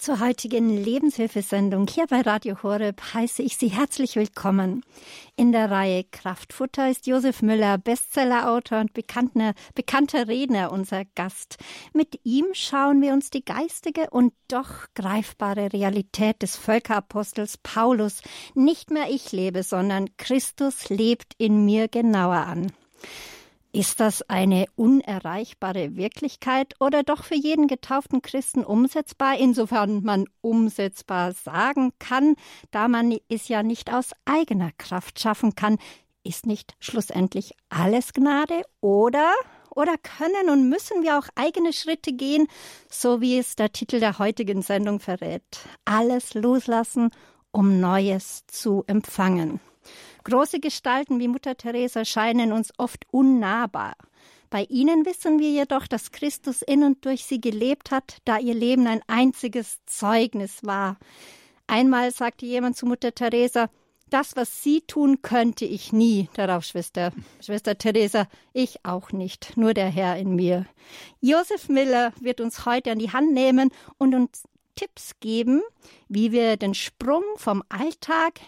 Zur heutigen Lebenshilfesendung hier bei Radio Horeb heiße ich Sie herzlich willkommen. In der Reihe Kraftfutter ist Josef Müller, Bestsellerautor und bekannter, bekannter Redner, unser Gast. Mit ihm schauen wir uns die geistige und doch greifbare Realität des Völkerapostels Paulus, nicht mehr ich lebe, sondern Christus lebt in mir genauer an. Ist das eine unerreichbare Wirklichkeit oder doch für jeden getauften Christen umsetzbar, insofern man umsetzbar sagen kann, da man es ja nicht aus eigener Kraft schaffen kann? Ist nicht schlussendlich alles Gnade oder oder können und müssen wir auch eigene Schritte gehen, so wie es der Titel der heutigen Sendung verrät? Alles loslassen, um Neues zu empfangen. Große Gestalten wie Mutter Teresa scheinen uns oft unnahbar. Bei ihnen wissen wir jedoch, dass Christus in und durch sie gelebt hat, da ihr Leben ein einziges Zeugnis war. Einmal sagte jemand zu Mutter Teresa, das, was Sie tun, könnte ich nie. Darauf, Schwester, Schwester Teresa, ich auch nicht, nur der Herr in mir. Josef Miller wird uns heute an die Hand nehmen und uns Tipps geben, wie wir den Sprung vom Alltag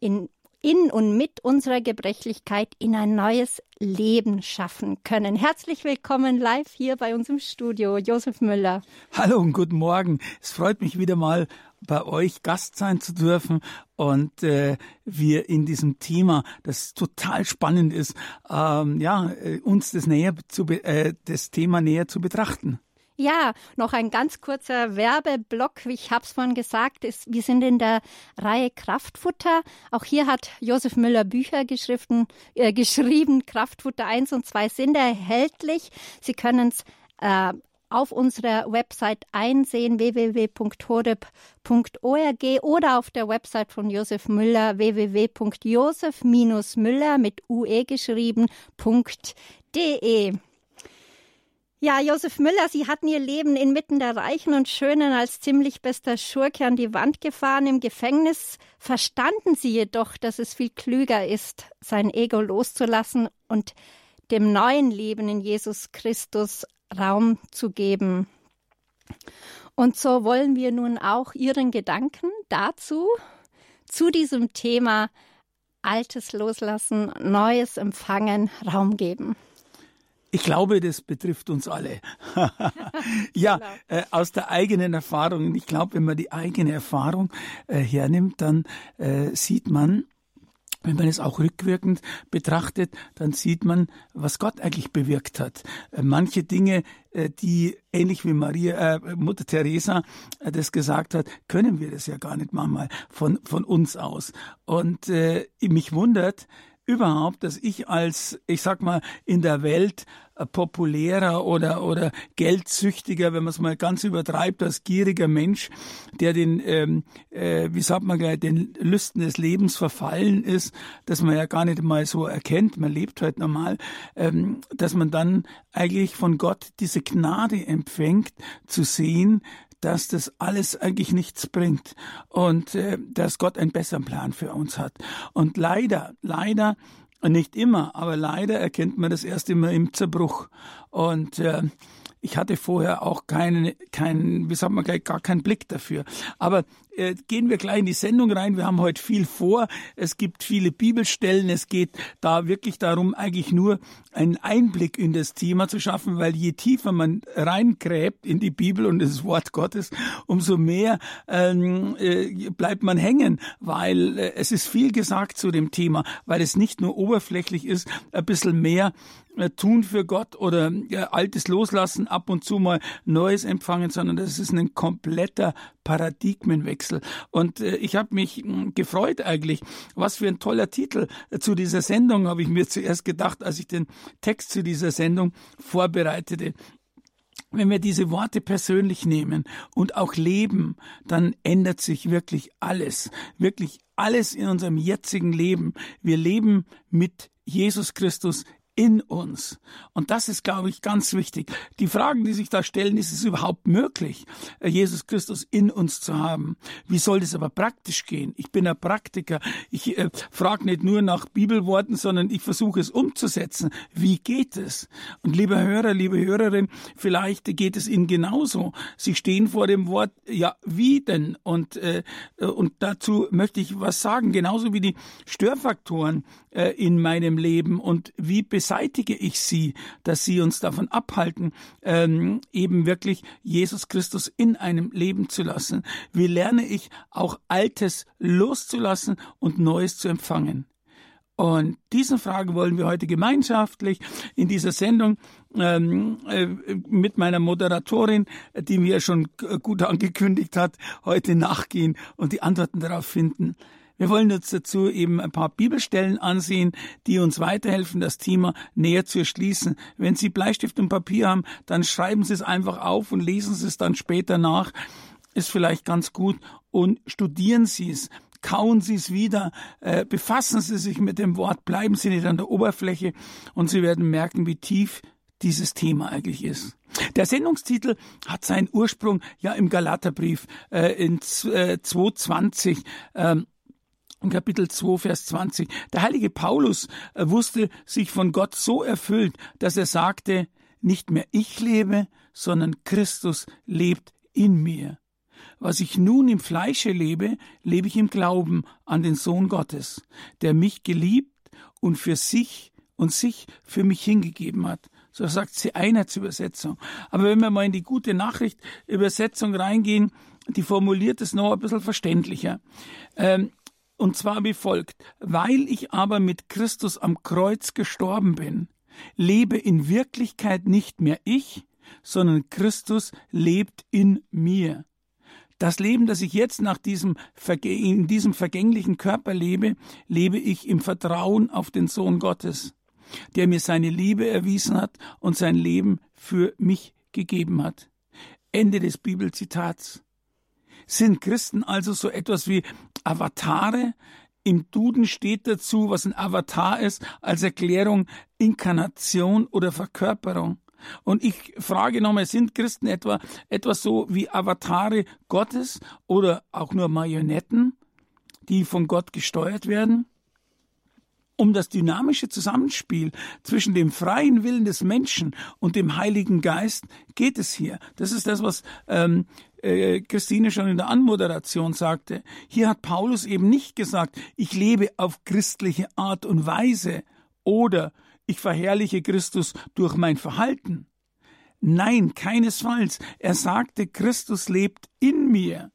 in in und mit unserer Gebrechlichkeit in ein neues Leben schaffen können. Herzlich willkommen live hier bei uns im Studio, Josef Müller. Hallo und guten Morgen. Es freut mich wieder mal bei euch Gast sein zu dürfen und äh, wir in diesem Thema, das total spannend ist, ähm, ja, äh, uns das näher zu äh, das Thema näher zu betrachten. Ja, noch ein ganz kurzer Werbeblock. Wie ich habe es vorhin gesagt, ist, wir sind in der Reihe Kraftfutter. Auch hier hat Josef Müller Bücher geschrieben, äh, geschrieben. Kraftfutter 1 und 2 sind erhältlich. Sie können es äh, auf unserer Website einsehen, www.horeb.org oder auf der Website von Josef Müller, www.josef-müller mit ue geschrieben.de. Ja, Josef Müller, Sie hatten Ihr Leben inmitten der Reichen und Schönen als ziemlich bester Schurke an die Wand gefahren. Im Gefängnis verstanden Sie jedoch, dass es viel klüger ist, sein Ego loszulassen und dem neuen Leben in Jesus Christus Raum zu geben. Und so wollen wir nun auch Ihren Gedanken dazu, zu diesem Thema Altes loslassen, Neues empfangen, Raum geben. Ich glaube, das betrifft uns alle. ja, genau. äh, aus der eigenen Erfahrung. Ich glaube, wenn man die eigene Erfahrung äh, hernimmt, dann äh, sieht man, wenn man es auch rückwirkend betrachtet, dann sieht man, was Gott eigentlich bewirkt hat. Äh, manche Dinge, äh, die ähnlich wie Maria, äh, Mutter Teresa äh, das gesagt hat, können wir das ja gar nicht manchmal von von uns aus. Und äh, mich wundert, überhaupt, dass ich als, ich sag mal, in der Welt äh, populärer oder, oder geldsüchtiger, wenn man es mal ganz übertreibt, als gieriger Mensch, der den, ähm, äh, wie sagt man gleich, den Lüsten des Lebens verfallen ist, dass man ja gar nicht mal so erkennt, man lebt halt normal, ähm, dass man dann eigentlich von Gott diese Gnade empfängt, zu sehen, dass das alles eigentlich nichts bringt und äh, dass Gott einen besseren Plan für uns hat. Und leider, leider, nicht immer, aber leider erkennt man das erst immer im Zerbruch. Und äh, ich hatte vorher auch keinen, keinen, wie sagt man gar keinen Blick dafür. Aber äh, gehen wir gleich in die Sendung rein. Wir haben heute viel vor. Es gibt viele Bibelstellen. Es geht da wirklich darum, eigentlich nur einen Einblick in das Thema zu schaffen, weil je tiefer man reingräbt in die Bibel und das Wort Gottes, umso mehr ähm, äh, bleibt man hängen, weil äh, es ist viel gesagt zu dem Thema, weil es nicht nur oberflächlich ist, ein bisschen mehr tun für Gott oder ja, Altes loslassen, ab und zu mal Neues empfangen, sondern das ist ein kompletter Paradigmenwechsel. Und äh, ich habe mich hm, gefreut eigentlich. Was für ein toller Titel äh, zu dieser Sendung, habe ich mir zuerst gedacht, als ich den Text zu dieser Sendung vorbereitete. Wenn wir diese Worte persönlich nehmen und auch leben, dann ändert sich wirklich alles. Wirklich alles in unserem jetzigen Leben. Wir leben mit Jesus Christus in uns. Und das ist, glaube ich, ganz wichtig. Die Fragen, die sich da stellen, ist es überhaupt möglich, äh, Jesus Christus in uns zu haben? Wie soll das aber praktisch gehen? Ich bin ein Praktiker. Ich äh, frage nicht nur nach Bibelworten, sondern ich versuche es umzusetzen. Wie geht es? Und lieber Hörer, liebe Hörerin, vielleicht geht es Ihnen genauso. Sie stehen vor dem Wort, ja, wie denn? Und, äh, und dazu möchte ich was sagen. Genauso wie die Störfaktoren äh, in meinem Leben und wie beseitige ich sie, dass sie uns davon abhalten, ähm, eben wirklich Jesus Christus in einem Leben zu lassen? Wie lerne ich auch Altes loszulassen und Neues zu empfangen? Und diesen Fragen wollen wir heute gemeinschaftlich in dieser Sendung ähm, äh, mit meiner Moderatorin, die mir schon gut angekündigt hat, heute nachgehen und die Antworten darauf finden. Wir wollen uns dazu eben ein paar Bibelstellen ansehen, die uns weiterhelfen, das Thema näher zu erschließen. Wenn Sie Bleistift und Papier haben, dann schreiben Sie es einfach auf und lesen Sie es dann später nach. Ist vielleicht ganz gut und studieren Sie es kauen Sie es wieder, äh, befassen Sie sich mit dem Wort, bleiben Sie nicht an der Oberfläche und Sie werden merken, wie tief dieses Thema eigentlich ist. Der Sendungstitel hat seinen Ursprung ja im Galaterbrief äh, in äh, 220. Ähm, in Kapitel 2, Vers 20. Der heilige Paulus äh, wusste sich von Gott so erfüllt, dass er sagte, nicht mehr ich lebe, sondern Christus lebt in mir. Was ich nun im Fleische lebe, lebe ich im Glauben an den Sohn Gottes, der mich geliebt und für sich und sich für mich hingegeben hat. So sagt sie Einheitsübersetzung. Aber wenn wir mal in die gute Nachricht Übersetzung reingehen, die formuliert es noch ein bisschen verständlicher. Ähm, und zwar wie folgt. Weil ich aber mit Christus am Kreuz gestorben bin, lebe in Wirklichkeit nicht mehr ich, sondern Christus lebt in mir. Das Leben, das ich jetzt nach diesem, in diesem vergänglichen Körper lebe, lebe ich im Vertrauen auf den Sohn Gottes, der mir seine Liebe erwiesen hat und sein Leben für mich gegeben hat. Ende des Bibelzitats. Sind Christen also so etwas wie Avatare? Im Duden steht dazu, was ein Avatar ist, als Erklärung Inkarnation oder Verkörperung. Und ich frage nochmal, sind Christen etwa etwas so wie Avatare Gottes oder auch nur Marionetten, die von Gott gesteuert werden? Um das dynamische Zusammenspiel zwischen dem freien Willen des Menschen und dem Heiligen Geist geht es hier. Das ist das, was ähm, äh, Christine schon in der Anmoderation sagte. Hier hat Paulus eben nicht gesagt, ich lebe auf christliche Art und Weise oder ich verherrliche Christus durch mein Verhalten. Nein, keinesfalls. Er sagte, Christus lebt in mir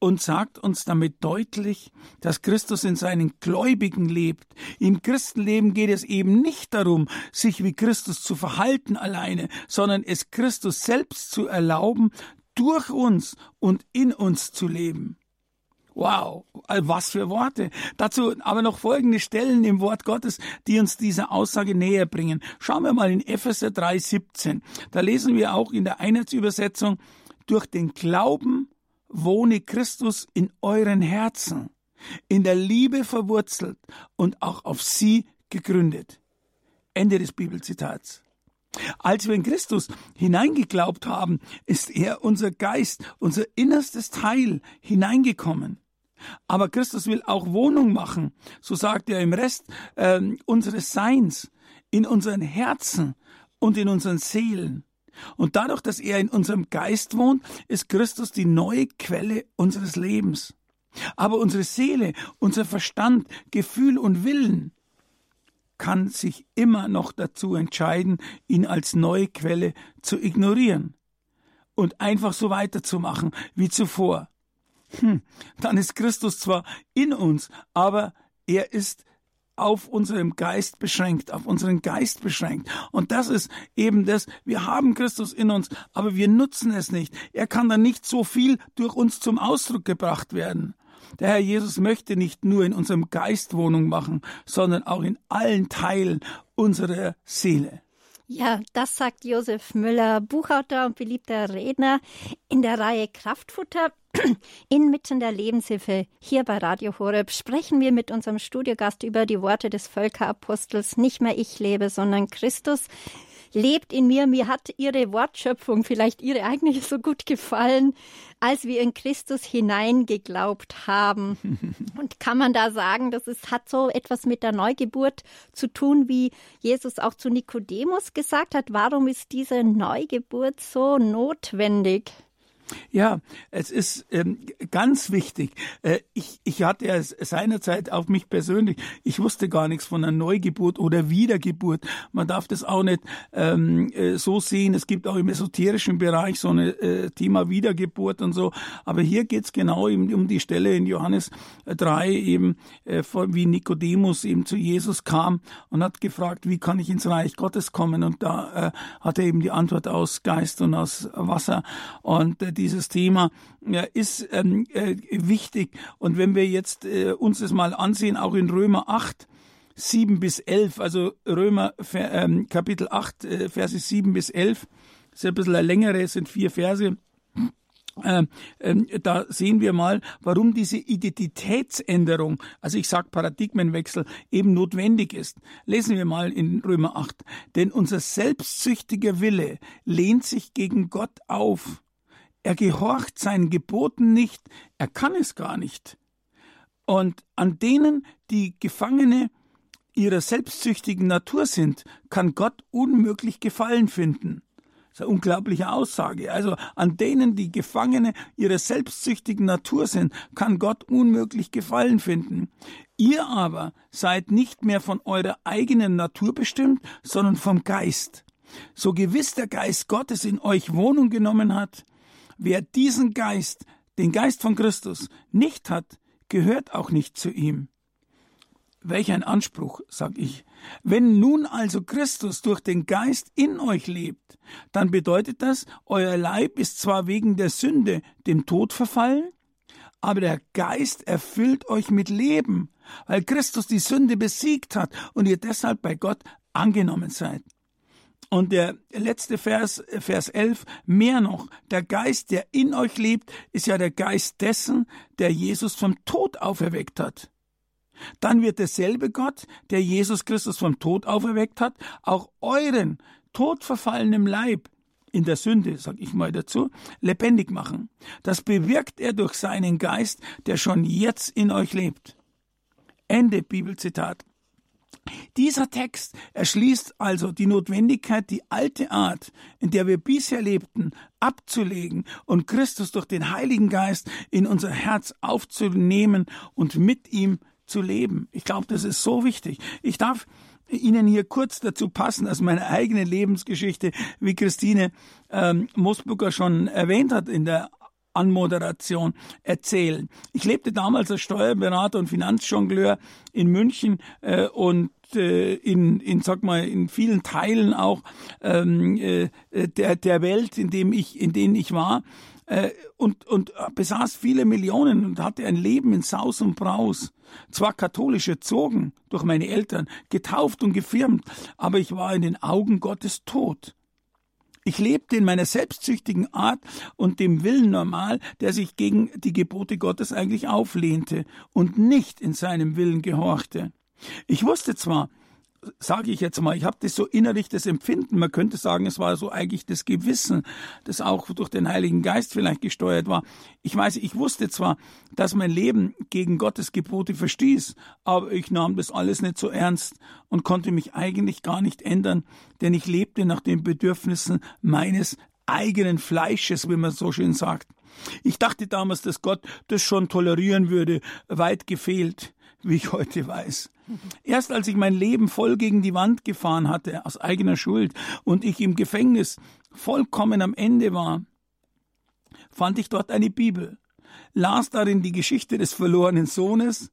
und sagt uns damit deutlich, dass Christus in seinen Gläubigen lebt. Im Christenleben geht es eben nicht darum, sich wie Christus zu verhalten alleine, sondern es Christus selbst zu erlauben, durch uns und in uns zu leben. Wow, was für Worte. Dazu aber noch folgende Stellen im Wort Gottes, die uns diese Aussage näher bringen. Schauen wir mal in Epheser 3,17. Da lesen wir auch in der Einheitsübersetzung, durch den Glauben wohne Christus in euren Herzen, in der Liebe verwurzelt und auch auf sie gegründet. Ende des Bibelzitats. Als wir in Christus hineingeglaubt haben, ist er unser Geist, unser innerstes Teil hineingekommen. Aber Christus will auch Wohnung machen, so sagt er im Rest äh, unseres Seins, in unseren Herzen und in unseren Seelen. Und dadurch, dass er in unserem Geist wohnt, ist Christus die neue Quelle unseres Lebens. Aber unsere Seele, unser Verstand, Gefühl und Willen kann sich immer noch dazu entscheiden, ihn als neue Quelle zu ignorieren und einfach so weiterzumachen wie zuvor hm, dann ist Christus zwar in uns, aber er ist auf unserem Geist beschränkt, auf unseren Geist beschränkt. Und das ist eben das, wir haben Christus in uns, aber wir nutzen es nicht. Er kann dann nicht so viel durch uns zum Ausdruck gebracht werden. Der Herr Jesus möchte nicht nur in unserem Geist Wohnung machen, sondern auch in allen Teilen unserer Seele. Ja, das sagt Josef Müller, Buchautor und beliebter Redner in der Reihe Kraftfutter. Inmitten der Lebenshilfe hier bei Radio Horeb sprechen wir mit unserem Studiogast über die Worte des Völkerapostels. Nicht mehr ich lebe, sondern Christus lebt in mir. Mir hat Ihre Wortschöpfung, vielleicht Ihre eigene, so gut gefallen, als wir in Christus hineingeglaubt haben. Und kann man da sagen, dass es hat so etwas mit der Neugeburt zu tun, wie Jesus auch zu Nikodemus gesagt hat. Warum ist diese Neugeburt so notwendig? Ja, es ist ähm, ganz wichtig. Äh, ich, ich hatte ja seinerzeit auf mich persönlich, ich wusste gar nichts von einer Neugeburt oder Wiedergeburt. Man darf das auch nicht ähm, äh, so sehen. Es gibt auch im esoterischen Bereich so ein äh, Thema Wiedergeburt und so. Aber hier geht's genau eben um die Stelle in Johannes 3 eben, äh, wie Nikodemus eben zu Jesus kam und hat gefragt, wie kann ich ins Reich Gottes kommen? Und da äh, hat er eben die Antwort aus Geist und aus Wasser. Und äh, dieses Thema ja, ist ähm, äh, wichtig. Und wenn wir jetzt äh, uns das mal ansehen, auch in Römer 8, 7 bis 11, also Römer ähm, Kapitel 8, äh, Verse 7 bis 11, ist ein bisschen längere, sind vier Verse. Äh, äh, da sehen wir mal, warum diese Identitätsänderung, also ich sage Paradigmenwechsel, eben notwendig ist. Lesen wir mal in Römer 8. Denn unser selbstsüchtiger Wille lehnt sich gegen Gott auf er gehorcht seinen Geboten nicht, er kann es gar nicht. Und an denen, die Gefangene ihrer selbstsüchtigen Natur sind, kann Gott unmöglich Gefallen finden. Das ist eine unglaubliche Aussage. Also an denen, die Gefangene ihrer selbstsüchtigen Natur sind, kann Gott unmöglich Gefallen finden. Ihr aber seid nicht mehr von eurer eigenen Natur bestimmt, sondern vom Geist. So gewiss der Geist Gottes in euch Wohnung genommen hat, Wer diesen Geist, den Geist von Christus, nicht hat, gehört auch nicht zu ihm. Welch ein Anspruch, sag ich. Wenn nun also Christus durch den Geist in euch lebt, dann bedeutet das, euer Leib ist zwar wegen der Sünde dem Tod verfallen, aber der Geist erfüllt euch mit Leben, weil Christus die Sünde besiegt hat und ihr deshalb bei Gott angenommen seid. Und der letzte Vers, Vers 11, mehr noch, der Geist, der in euch lebt, ist ja der Geist dessen, der Jesus vom Tod auferweckt hat. Dann wird derselbe Gott, der Jesus Christus vom Tod auferweckt hat, auch euren todverfallenen Leib in der Sünde, sag ich mal dazu, lebendig machen. Das bewirkt er durch seinen Geist, der schon jetzt in euch lebt. Ende Bibelzitat. Dieser Text erschließt also die Notwendigkeit, die alte Art, in der wir bisher lebten, abzulegen und Christus durch den Heiligen Geist in unser Herz aufzunehmen und mit ihm zu leben. Ich glaube, das ist so wichtig. Ich darf Ihnen hier kurz dazu passen, aus meiner eigenen Lebensgeschichte, wie Christine ähm, Mosburger schon erwähnt hat in der Anmoderation erzählen. Ich lebte damals als Steuerberater und Finanzjongleur in München äh, und äh, in, in, sag mal, in vielen Teilen auch ähm, äh, der, der Welt, in dem ich, in denen ich war, äh, und, und besaß viele Millionen und hatte ein Leben in Saus und Braus. Zwar katholisch erzogen durch meine Eltern, getauft und gefirmt, aber ich war in den Augen Gottes tot. Ich lebte in meiner selbstsüchtigen Art und dem Willen normal, der sich gegen die Gebote Gottes eigentlich auflehnte und nicht in seinem Willen gehorchte. Ich wusste zwar, sage ich jetzt mal, ich habe das so innerlich das Empfinden, man könnte sagen, es war so eigentlich das Gewissen, das auch durch den Heiligen Geist vielleicht gesteuert war. Ich weiß, ich wusste zwar, dass mein Leben gegen Gottes Gebote verstieß, aber ich nahm das alles nicht so ernst und konnte mich eigentlich gar nicht ändern, denn ich lebte nach den Bedürfnissen meines eigenen Fleisches, wie man so schön sagt. Ich dachte damals, dass Gott das schon tolerieren würde, weit gefehlt, wie ich heute weiß. Erst als ich mein Leben voll gegen die Wand gefahren hatte, aus eigener Schuld, und ich im Gefängnis vollkommen am Ende war, fand ich dort eine Bibel, las darin die Geschichte des verlorenen Sohnes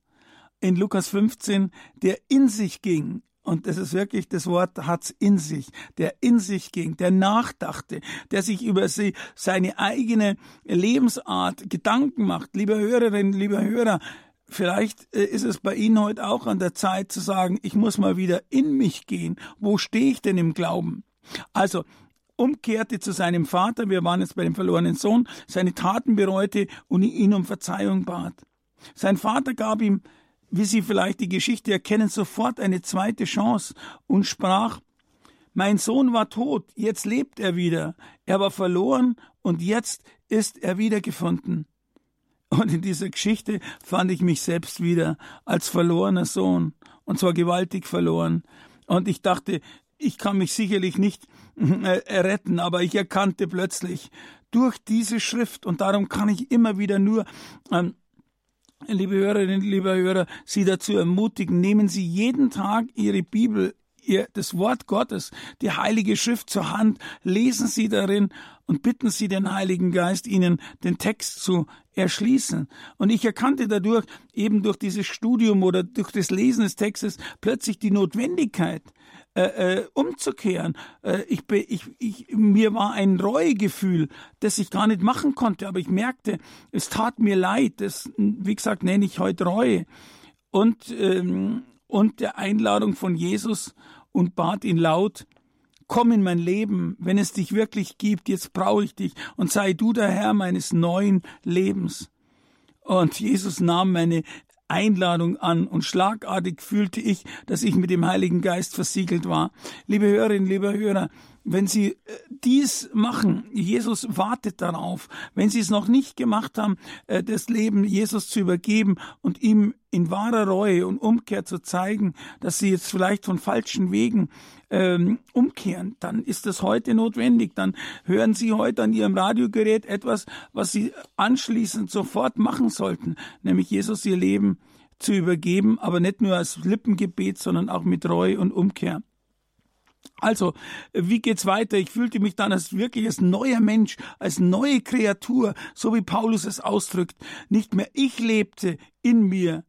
in Lukas 15, der in sich ging, und das ist wirklich, das Wort hat's in sich, der in sich ging, der nachdachte, der sich über sie, seine eigene Lebensart Gedanken macht. Liebe Hörerinnen, lieber Hörer, Vielleicht äh, ist es bei Ihnen heute auch an der Zeit zu sagen, ich muss mal wieder in mich gehen. Wo stehe ich denn im Glauben? Also, umkehrte zu seinem Vater, wir waren jetzt bei dem verlorenen Sohn, seine Taten bereute und ihn um Verzeihung bat. Sein Vater gab ihm, wie Sie vielleicht die Geschichte erkennen, sofort eine zweite Chance und sprach, mein Sohn war tot, jetzt lebt er wieder. Er war verloren und jetzt ist er wiedergefunden. Und in dieser Geschichte fand ich mich selbst wieder als verlorener Sohn, und zwar gewaltig verloren. Und ich dachte, ich kann mich sicherlich nicht äh, retten, aber ich erkannte plötzlich durch diese Schrift, und darum kann ich immer wieder nur ähm, liebe Hörerinnen, liebe Hörer, Sie dazu ermutigen, nehmen Sie jeden Tag Ihre Bibel ihr das Wort Gottes, die Heilige Schrift zur Hand, lesen Sie darin und bitten Sie den Heiligen Geist, Ihnen den Text zu erschließen. Und ich erkannte dadurch, eben durch dieses Studium oder durch das Lesen des Textes, plötzlich die Notwendigkeit, äh, äh, umzukehren. Äh, ich, ich, ich, mir war ein Reuegefühl, das ich gar nicht machen konnte, aber ich merkte, es tat mir leid. Das, wie gesagt, nenne ich heute Reue. Und, ähm, und der Einladung von Jesus und bat ihn laut, komm in mein Leben, wenn es dich wirklich gibt, jetzt brauche ich dich und sei du der Herr meines neuen Lebens. Und Jesus nahm meine Einladung an und schlagartig fühlte ich, dass ich mit dem Heiligen Geist versiegelt war. Liebe Hörerinnen, liebe Hörer, wenn Sie äh, dies machen, Jesus wartet darauf. Wenn Sie es noch nicht gemacht haben, äh, das Leben Jesus zu übergeben und ihm in wahrer Reue und Umkehr zu zeigen, dass Sie jetzt vielleicht von falschen Wegen ähm, umkehren, dann ist das heute notwendig. Dann hören Sie heute an Ihrem Radiogerät etwas, was Sie anschließend sofort machen sollten, nämlich Jesus Ihr Leben zu übergeben, aber nicht nur als Lippengebet, sondern auch mit Reue und Umkehr. Also, wie geht's weiter? Ich fühlte mich dann als wirklich als neuer Mensch, als neue Kreatur, so wie Paulus es ausdrückt. Nicht mehr ich lebte in mir,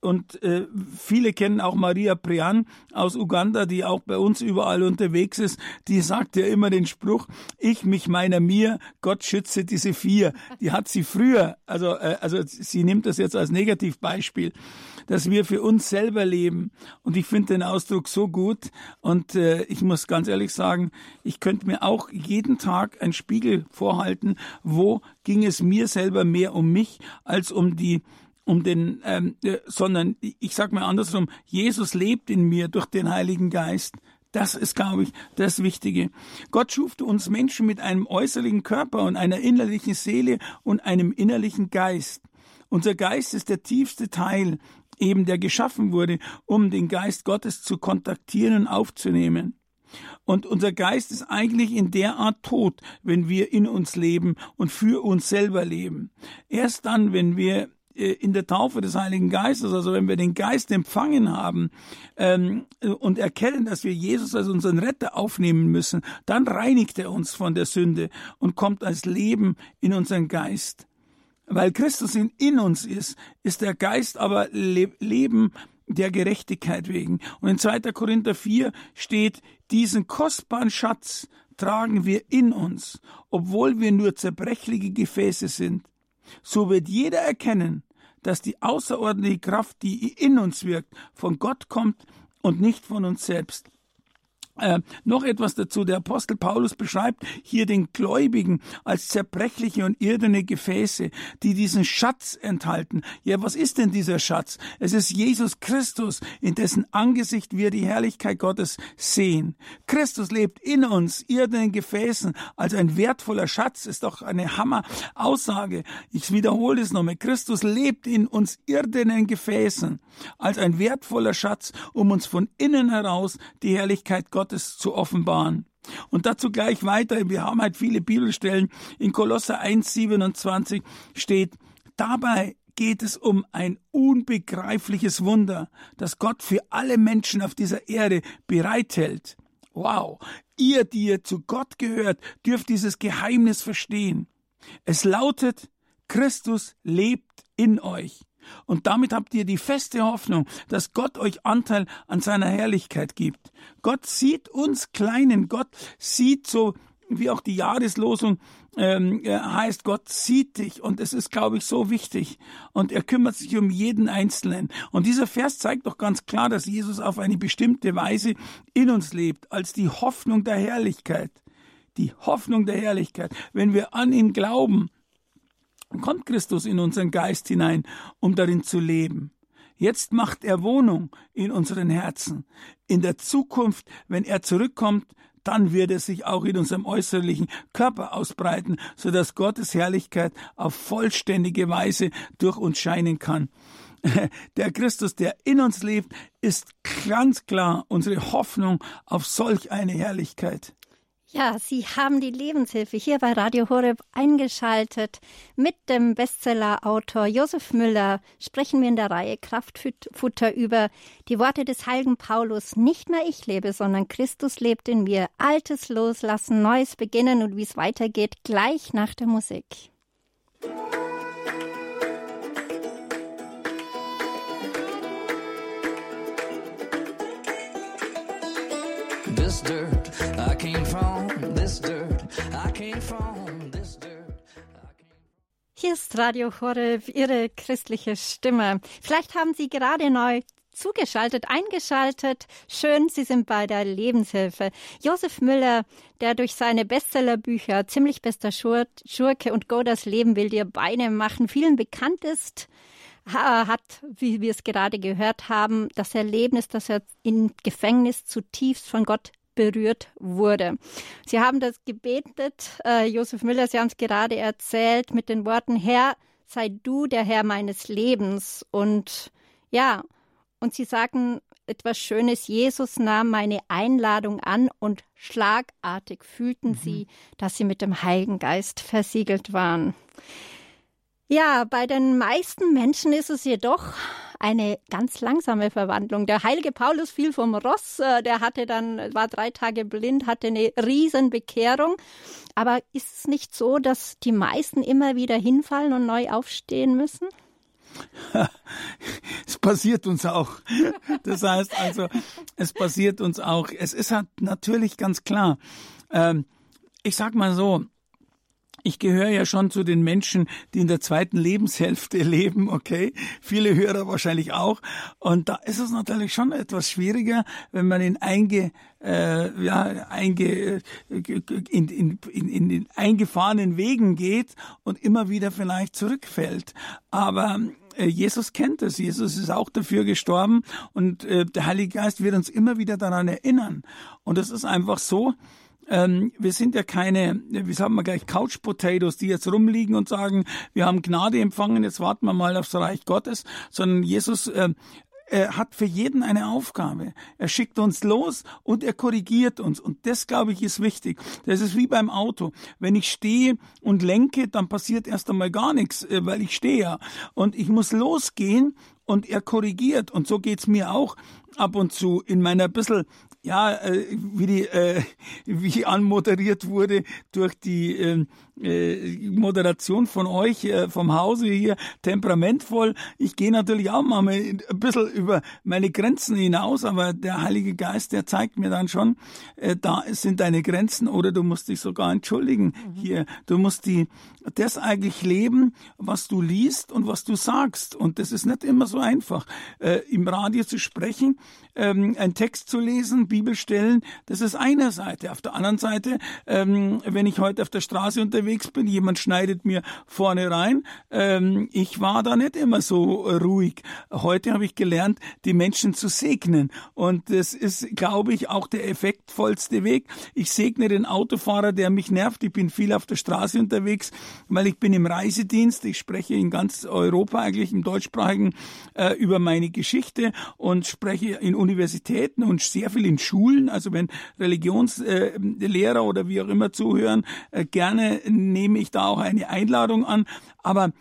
und äh, viele kennen auch Maria Prian aus Uganda, die auch bei uns überall unterwegs ist. Die sagt ja immer den Spruch, ich, mich, meiner, mir, Gott schütze diese vier. Die hat sie früher, also, äh, also sie nimmt das jetzt als Negativbeispiel, dass wir für uns selber leben. Und ich finde den Ausdruck so gut. Und äh, ich muss ganz ehrlich sagen, ich könnte mir auch jeden Tag einen Spiegel vorhalten, wo ging es mir selber mehr um mich als um die um den, ähm, äh, sondern ich sage mal andersrum, Jesus lebt in mir durch den Heiligen Geist. Das ist, glaube ich, das Wichtige. Gott schuf uns Menschen mit einem äußerlichen Körper und einer innerlichen Seele und einem innerlichen Geist. Unser Geist ist der tiefste Teil, eben der geschaffen wurde, um den Geist Gottes zu kontaktieren und aufzunehmen. Und unser Geist ist eigentlich in der Art tot, wenn wir in uns leben und für uns selber leben. Erst dann, wenn wir in der Taufe des Heiligen Geistes, also wenn wir den Geist empfangen haben ähm, und erkennen, dass wir Jesus als unseren Retter aufnehmen müssen, dann reinigt er uns von der Sünde und kommt als Leben in unseren Geist. Weil Christus in, in uns ist, ist der Geist aber Le Leben der Gerechtigkeit wegen. Und in 2. Korinther 4 steht, diesen kostbaren Schatz tragen wir in uns, obwohl wir nur zerbrechliche Gefäße sind so wird jeder erkennen, dass die außerordentliche Kraft, die in uns wirkt, von Gott kommt und nicht von uns selbst. Äh, noch etwas dazu. Der Apostel Paulus beschreibt hier den Gläubigen als zerbrechliche und irdene Gefäße, die diesen Schatz enthalten. Ja, was ist denn dieser Schatz? Es ist Jesus Christus, in dessen Angesicht wir die Herrlichkeit Gottes sehen. Christus lebt in uns, irdenen Gefäßen, als ein wertvoller Schatz. Ist doch eine Hammer-Aussage. Ich wiederhole es nochmal. Christus lebt in uns irdenen Gefäßen, als ein wertvoller Schatz, um uns von innen heraus die Herrlichkeit Gottes Gottes zu offenbaren. Und dazu gleich weiter, wir haben halt viele Bibelstellen. In Kolosser 1, 27 steht, dabei geht es um ein unbegreifliches Wunder, das Gott für alle Menschen auf dieser Erde bereithält. Wow, ihr, die ihr zu Gott gehört, dürft dieses Geheimnis verstehen. Es lautet, Christus lebt in euch. Und damit habt ihr die feste Hoffnung, dass Gott euch Anteil an seiner Herrlichkeit gibt. Gott sieht uns Kleinen, Gott sieht so wie auch die Jahreslosung ähm, äh, heißt, Gott sieht dich und es ist, glaube ich, so wichtig und er kümmert sich um jeden Einzelnen. Und dieser Vers zeigt doch ganz klar, dass Jesus auf eine bestimmte Weise in uns lebt, als die Hoffnung der Herrlichkeit. Die Hoffnung der Herrlichkeit. Wenn wir an ihn glauben, kommt Christus in unseren Geist hinein, um darin zu leben. Jetzt macht er Wohnung in unseren Herzen. In der Zukunft, wenn er zurückkommt, dann wird es sich auch in unserem äußerlichen Körper ausbreiten, so dass Gottes Herrlichkeit auf vollständige Weise durch uns scheinen kann. Der Christus, der in uns lebt, ist ganz klar unsere Hoffnung auf solch eine Herrlichkeit. Ja, Sie haben die Lebenshilfe hier bei Radio Horeb eingeschaltet. Mit dem Bestsellerautor Josef Müller sprechen wir in der Reihe Kraftfutter über die Worte des heiligen Paulus. Nicht mehr ich lebe, sondern Christus lebt in mir. Altes loslassen, Neues beginnen und wie es weitergeht, gleich nach der Musik. This dirt I came from, this dirt I came from, this dirt. Hier ist Radio Horeb, Ihre christliche Stimme. Vielleicht haben Sie gerade neu zugeschaltet, eingeschaltet. Schön, Sie sind bei der Lebenshilfe. Josef Müller, der durch seine Bestsellerbücher Ziemlich bester Schur Schurke und Go das Leben will dir Beine machen, vielen bekannt ist, hat, wie wir es gerade gehört haben, das Erlebnis, dass er im Gefängnis zutiefst von Gott berührt wurde. Sie haben das gebetet, äh, Josef Müller, Sie haben es gerade erzählt mit den Worten, Herr, sei du der Herr meines Lebens. Und ja, und Sie sagen etwas Schönes, Jesus nahm meine Einladung an und schlagartig fühlten mhm. Sie, dass Sie mit dem Heiligen Geist versiegelt waren. Ja, bei den meisten Menschen ist es jedoch eine ganz langsame Verwandlung. Der heilige Paulus fiel vom Ross, äh, der hatte dann, war drei Tage blind, hatte eine Riesenbekehrung. Aber ist es nicht so, dass die meisten immer wieder hinfallen und neu aufstehen müssen? Es passiert uns auch. Das heißt also, es passiert uns auch. Es ist halt natürlich ganz klar. Ähm, ich sag mal so, ich gehöre ja schon zu den Menschen, die in der zweiten Lebenshälfte leben, okay? Viele Hörer wahrscheinlich auch. Und da ist es natürlich schon etwas schwieriger, wenn man in einge, äh, ja, einge, in, in, in, in den eingefahrenen Wegen geht und immer wieder vielleicht zurückfällt. Aber äh, Jesus kennt es. Jesus ist auch dafür gestorben und äh, der Heilige Geist wird uns immer wieder daran erinnern. Und es ist einfach so, ähm, wir sind ja keine, wie sagen wir gleich, Couch Potatoes, die jetzt rumliegen und sagen, wir haben Gnade empfangen, jetzt warten wir mal aufs Reich Gottes, sondern Jesus äh, er hat für jeden eine Aufgabe. Er schickt uns los und er korrigiert uns. Und das, glaube ich, ist wichtig. Das ist wie beim Auto. Wenn ich stehe und lenke, dann passiert erst einmal gar nichts, äh, weil ich stehe ja. Und ich muss losgehen und er korrigiert. Und so geht's mir auch ab und zu in meiner bisschen ja, äh, wie die, äh, wie anmoderiert wurde durch die äh, Moderation von euch äh, vom Hause hier temperamentvoll. Ich gehe natürlich auch mal ein bisschen über meine Grenzen hinaus, aber der Heilige Geist, der zeigt mir dann schon, äh, da sind deine Grenzen oder du musst dich sogar entschuldigen mhm. hier. Du musst die das eigentlich leben, was du liest und was du sagst. Und das ist nicht immer so einfach, äh, im Radio zu sprechen, ähm, einen Text zu lesen, Bibelstellen. Das ist eine Seite. Auf der anderen Seite, ähm, wenn ich heute auf der Straße unterwegs unterwegs bin, jemand schneidet mir vorne rein. Ähm, ich war da nicht immer so ruhig. Heute habe ich gelernt, die Menschen zu segnen. Und das ist, glaube ich, auch der effektvollste Weg. Ich segne den Autofahrer, der mich nervt. Ich bin viel auf der Straße unterwegs, weil ich bin im Reisedienst. Ich spreche in ganz Europa, eigentlich im deutschsprachigen, äh, über meine Geschichte und spreche in Universitäten und sehr viel in Schulen. Also wenn Religionslehrer äh, oder wie auch immer zuhören, äh, gerne nehme ich da auch eine Einladung an. Aber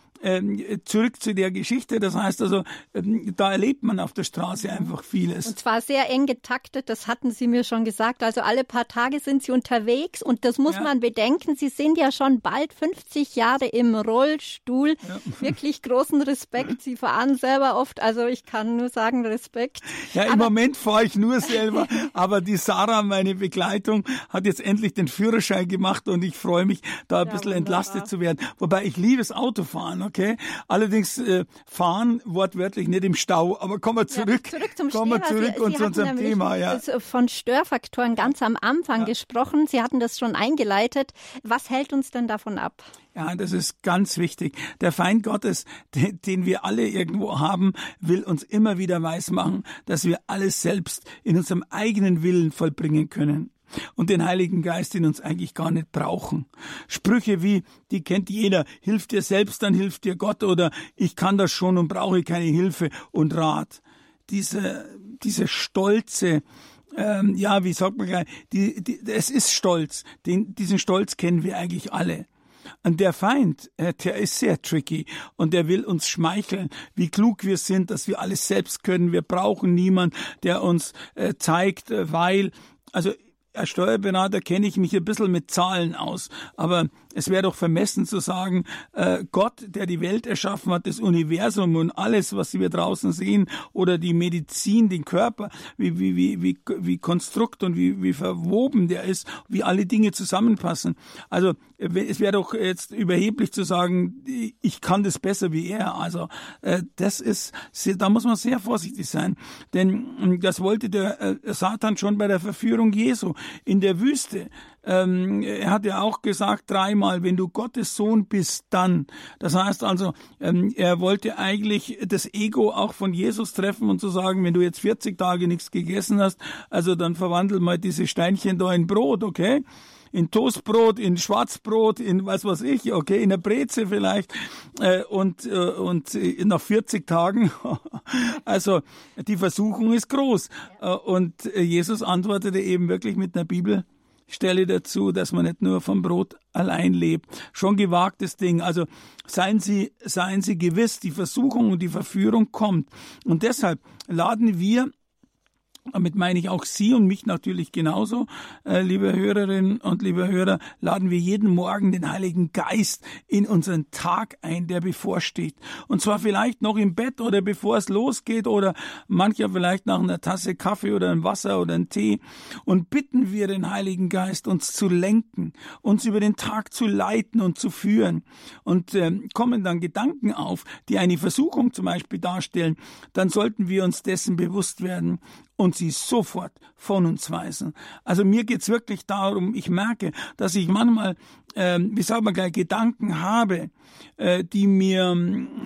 zurück zu der Geschichte. Das heißt also, ähm, da erlebt man auf der Straße einfach vieles. Und zwar sehr eng getaktet, das hatten Sie mir schon gesagt. Also alle paar Tage sind Sie unterwegs und das muss ja. man bedenken. Sie sind ja schon bald 50 Jahre im Rollstuhl. Ja. Wirklich großen Respekt. Sie fahren selber oft, also ich kann nur sagen Respekt. Ja, im aber Moment fahre ich nur selber, aber die Sarah, meine Begleitung, hat jetzt endlich den Führerschein gemacht und ich freue mich, da ein ja, bisschen wunderbar. entlastet zu werden. Wobei ich liebe das Autofahren, okay? Allerdings äh, fahren wortwörtlich nicht im Stau, aber kommen wir zurück. Ja, zurück zum kommen wir zurück Sie, Sie zu unserem Thema, ja. Von Störfaktoren ganz am Anfang ja. gesprochen. Sie hatten das schon eingeleitet. Was hält uns denn davon ab? Ja, das ist ganz wichtig. Der Feind Gottes, den, den, wir alle irgendwo haben, will uns immer wieder weismachen, dass wir alles selbst in unserem eigenen Willen vollbringen können und den Heiligen Geist in uns eigentlich gar nicht brauchen. Sprüche wie, die kennt jeder, hilf dir selbst, dann hilft dir Gott oder ich kann das schon und brauche keine Hilfe und Rat. Diese, diese stolze, ähm, ja, wie sagt man gleich, die, die, es ist Stolz. Den, diesen Stolz kennen wir eigentlich alle. Und der Feind, äh, der ist sehr tricky und der will uns schmeicheln, wie klug wir sind, dass wir alles selbst können. Wir brauchen niemand, der uns äh, zeigt, äh, weil, also als Steuerberater kenne ich mich ein bisschen mit Zahlen aus, aber es wäre doch vermessen zu sagen, äh, Gott, der die Welt erschaffen hat, das Universum und alles, was wir draußen sehen, oder die Medizin, den Körper, wie, wie, wie, wie, wie Konstrukt und wie, wie verwoben der ist, wie alle Dinge zusammenpassen. Also es wäre doch jetzt überheblich zu sagen, ich kann das besser wie er. Also äh, das ist, da muss man sehr vorsichtig sein, denn das wollte der äh, Satan schon bei der Verführung Jesu in der Wüste. Ähm, er hat ja auch gesagt dreimal, wenn du Gottes Sohn bist, dann. Das heißt also, ähm, er wollte eigentlich das Ego auch von Jesus treffen und zu sagen, wenn du jetzt 40 Tage nichts gegessen hast, also dann verwandel mal diese Steinchen da in Brot, okay? in Toastbrot, in Schwarzbrot, in was weiß ich, okay, in der Breze vielleicht äh, und äh, und nach 40 Tagen, also die Versuchung ist groß äh, und Jesus antwortete eben wirklich mit einer Bibel Stelle dazu, dass man nicht nur vom Brot allein lebt. Schon gewagtes Ding. Also seien Sie, seien Sie gewiss, die Versuchung und die Verführung kommt. Und deshalb laden wir damit meine ich auch Sie und mich natürlich genauso, äh, liebe Hörerinnen und liebe Hörer, laden wir jeden Morgen den Heiligen Geist in unseren Tag ein, der bevorsteht. Und zwar vielleicht noch im Bett oder bevor es losgeht oder mancher vielleicht nach einer Tasse Kaffee oder ein Wasser oder ein Tee. Und bitten wir den Heiligen Geist, uns zu lenken, uns über den Tag zu leiten und zu führen. Und äh, kommen dann Gedanken auf, die eine Versuchung zum Beispiel darstellen, dann sollten wir uns dessen bewusst werden und sie sofort von uns weisen. Also mir geht's wirklich darum, ich merke, dass ich manchmal, äh, wie sagen wir gleich, Gedanken habe, äh, die mir,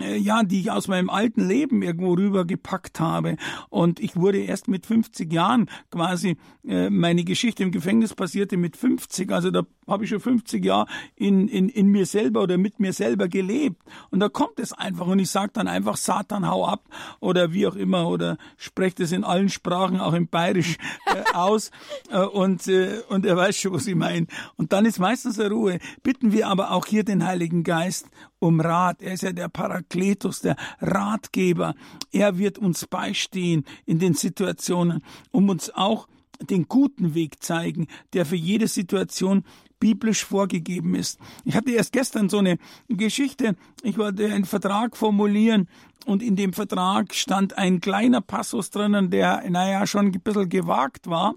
äh, ja, die ich aus meinem alten Leben irgendwo rübergepackt habe. Und ich wurde erst mit 50 Jahren quasi, äh, meine Geschichte im Gefängnis passierte mit 50. Also da habe ich schon 50 Jahre in, in, in mir selber oder mit mir selber gelebt. Und da kommt es einfach und ich sage dann einfach, Satan, hau ab oder wie auch immer oder spreche das in allen Sprachen, auch im Bayerisch äh, aus äh, und, äh, und er weiß schon, was ich meine. Und dann ist meistens eine Ruhe. Bitten wir aber auch hier den Heiligen Geist um Rat. Er ist ja der Parakletus, der Ratgeber. Er wird uns beistehen in den Situationen, um uns auch den guten Weg zeigen, der für jede Situation biblisch vorgegeben ist. Ich hatte erst gestern so eine Geschichte, ich wollte einen Vertrag formulieren und in dem Vertrag stand ein kleiner Passus drinnen, der, naja, schon ein bisschen gewagt war.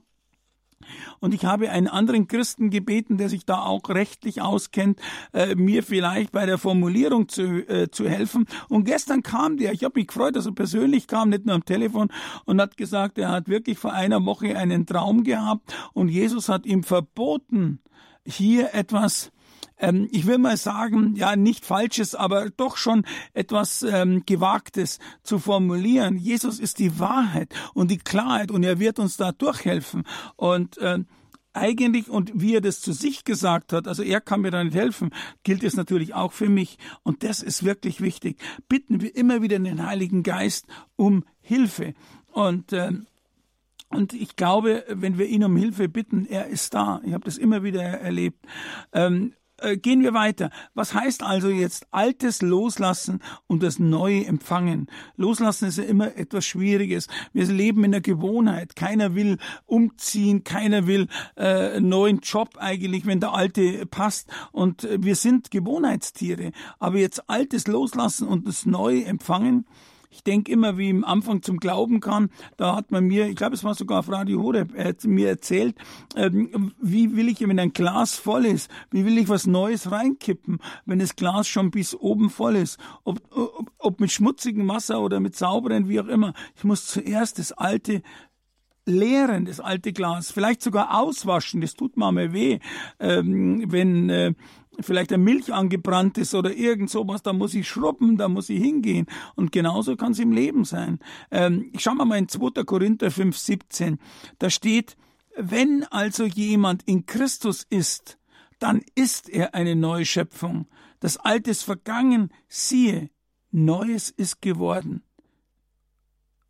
Und ich habe einen anderen Christen gebeten, der sich da auch rechtlich auskennt, äh, mir vielleicht bei der Formulierung zu, äh, zu helfen. Und gestern kam der, ich habe mich gefreut, dass er persönlich kam, nicht nur am Telefon, und hat gesagt, er hat wirklich vor einer Woche einen Traum gehabt und Jesus hat ihm verboten, hier etwas ähm, ich will mal sagen, ja, nicht Falsches, aber doch schon etwas ähm, Gewagtes zu formulieren. Jesus ist die Wahrheit und die Klarheit und er wird uns da durchhelfen. Und äh, eigentlich, und wie er das zu sich gesagt hat, also er kann mir da nicht helfen, gilt es natürlich auch für mich. Und das ist wirklich wichtig. Bitten wir immer wieder den Heiligen Geist um Hilfe. Und äh, und ich glaube, wenn wir ihn um Hilfe bitten, er ist da. Ich habe das immer wieder erlebt. Ähm, äh, gehen wir weiter. Was heißt also jetzt Altes loslassen und das Neue empfangen? Loslassen ist ja immer etwas Schwieriges. Wir leben in der Gewohnheit. Keiner will umziehen, keiner will äh, einen neuen Job eigentlich, wenn der alte passt. Und äh, wir sind Gewohnheitstiere. Aber jetzt Altes loslassen und das Neue empfangen, ich denke immer, wie im Anfang zum Glauben kam, da hat man mir, ich glaube, es war sogar auf Radio Horeb, er hat mir erzählt, ähm, wie will ich, wenn ein Glas voll ist, wie will ich was Neues reinkippen, wenn das Glas schon bis oben voll ist, ob, ob, ob mit schmutzigem Wasser oder mit sauberen, wie auch immer. Ich muss zuerst das alte leeren, das alte Glas, vielleicht sogar auswaschen, das tut mal weh, ähm, wenn äh, vielleicht eine Milch angebrannt ist oder irgend sowas, da muss ich schrubben, da muss ich hingehen. Und genauso kann es im Leben sein. Ähm, ich schau mal in 2. Korinther 5, 17. Da steht, wenn also jemand in Christus ist, dann ist er eine neue Schöpfung. Das Alte ist vergangen, siehe, Neues ist geworden.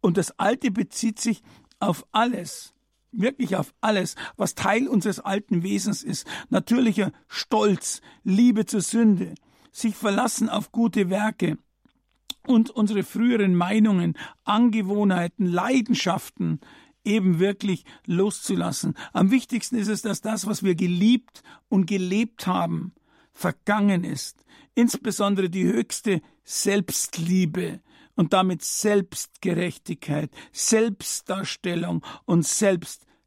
Und das Alte bezieht sich auf alles, wirklich auf alles, was Teil unseres alten Wesens ist. Natürlicher Stolz, Liebe zur Sünde, sich verlassen auf gute Werke und unsere früheren Meinungen, Angewohnheiten, Leidenschaften eben wirklich loszulassen. Am wichtigsten ist es, dass das, was wir geliebt und gelebt haben, vergangen ist. Insbesondere die höchste Selbstliebe, und damit Selbstgerechtigkeit, Selbstdarstellung und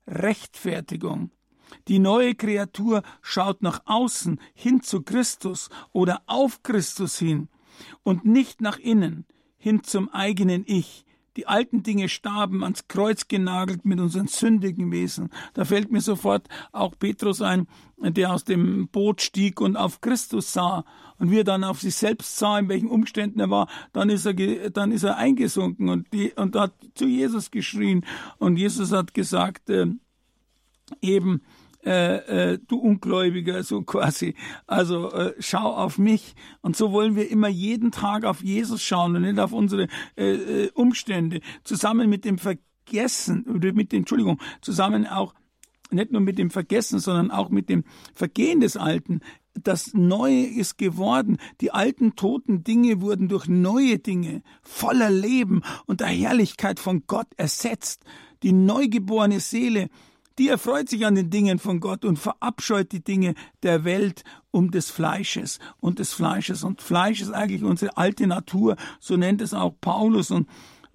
Selbstrechtfertigung. Die neue Kreatur schaut nach außen hin zu Christus oder auf Christus hin und nicht nach innen hin zum eigenen Ich, die alten Dinge starben, ans Kreuz genagelt mit unseren sündigen Wesen. Da fällt mir sofort auch Petrus ein, der aus dem Boot stieg und auf Christus sah und wie er dann auf sich selbst sah, in welchen Umständen er war, dann ist er, dann ist er eingesunken und, die, und hat zu Jesus geschrien und Jesus hat gesagt, äh, eben, äh, äh, du Ungläubiger, so quasi. Also äh, schau auf mich. Und so wollen wir immer jeden Tag auf Jesus schauen und nicht auf unsere äh, äh Umstände. Zusammen mit dem Vergessen, mit dem, Entschuldigung, zusammen auch nicht nur mit dem Vergessen, sondern auch mit dem Vergehen des Alten. Das Neue ist geworden. Die alten toten Dinge wurden durch neue Dinge voller Leben und der Herrlichkeit von Gott ersetzt. Die neugeborene Seele die erfreut sich an den Dingen von Gott und verabscheut die Dinge der Welt um des Fleisches und des Fleisches. Und Fleisch ist eigentlich unsere alte Natur, so nennt es auch Paulus. Und,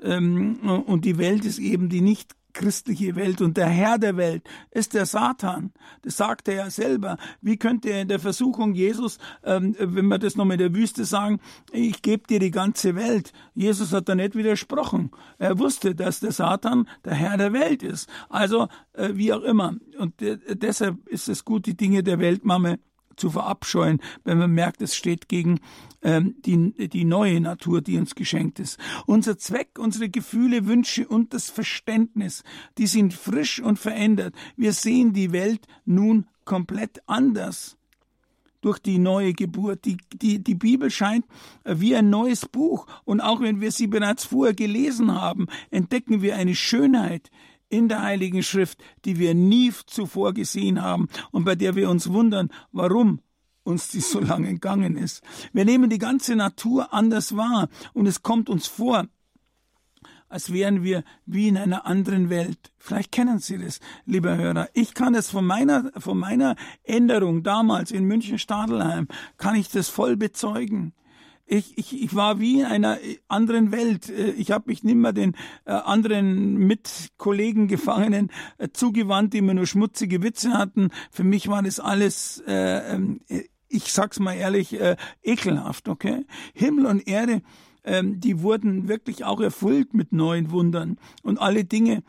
ähm, und die Welt ist eben die nicht christliche Welt und der Herr der Welt ist der Satan. Das sagt er selber. Wie könnte er in der Versuchung Jesus, ähm, wenn wir das nochmal in der Wüste sagen, ich gebe dir die ganze Welt. Jesus hat da nicht widersprochen. Er wusste, dass der Satan der Herr der Welt ist. Also, äh, wie auch immer. Und äh, deshalb ist es gut, die Dinge der Welt mal zu verabscheuen, wenn man merkt, es steht gegen ähm, die, die neue Natur, die uns geschenkt ist. Unser Zweck, unsere Gefühle, Wünsche und das Verständnis, die sind frisch und verändert. Wir sehen die Welt nun komplett anders durch die neue Geburt. Die, die, die Bibel scheint äh, wie ein neues Buch. Und auch wenn wir sie bereits vorher gelesen haben, entdecken wir eine Schönheit, in der Heiligen Schrift, die wir nie zuvor gesehen haben und bei der wir uns wundern, warum uns die so lange entgangen ist. Wir nehmen die ganze Natur anders wahr und es kommt uns vor, als wären wir wie in einer anderen Welt. Vielleicht kennen Sie das, lieber Hörer. Ich kann es von meiner, von meiner Änderung damals in München-Stadelheim, kann ich das voll bezeugen ich, ich, ich war wie in einer anderen Welt. Äh, ich habe mich nimmer den äh, anderen Mitkollegen, Gefangenen äh, zugewandt, die immer nur schmutzige Witze hatten. Für mich war das alles, äh, ähm, ich sag's mal ehrlich, äh, ekelhaft, okay? Himmel und Erde, ähm, die wurden wirklich auch erfüllt mit neuen Wundern. Und alle Dinge,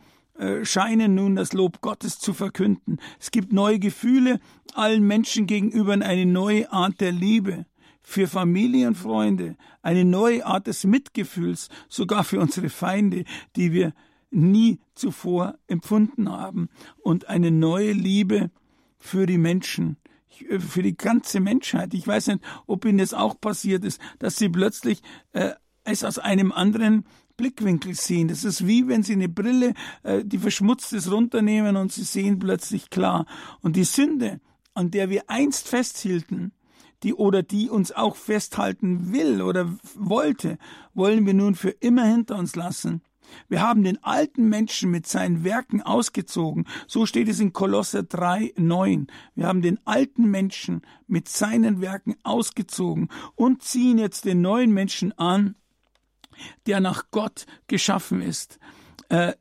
scheinen nun das Lob Gottes zu verkünden. Es gibt neue Gefühle allen Menschen gegenüber eine neue Art der Liebe für Familie und Freunde, eine neue Art des Mitgefühls, sogar für unsere Feinde, die wir nie zuvor empfunden haben, und eine neue Liebe für die Menschen, äh, für die ganze Menschheit. Ich weiß nicht, ob Ihnen das auch passiert ist, dass Sie plötzlich äh, es aus einem anderen Blickwinkel sehen. Das ist wie wenn Sie eine Brille, äh, die verschmutzt ist, runternehmen und Sie sehen plötzlich klar. Und die Sünde, an der wir einst festhielten, die oder die uns auch festhalten will oder wollte, wollen wir nun für immer hinter uns lassen. Wir haben den alten Menschen mit seinen Werken ausgezogen. So steht es in Kolosser 3, 9. Wir haben den alten Menschen mit seinen Werken ausgezogen und ziehen jetzt den neuen Menschen an, der nach Gott geschaffen ist. Äh,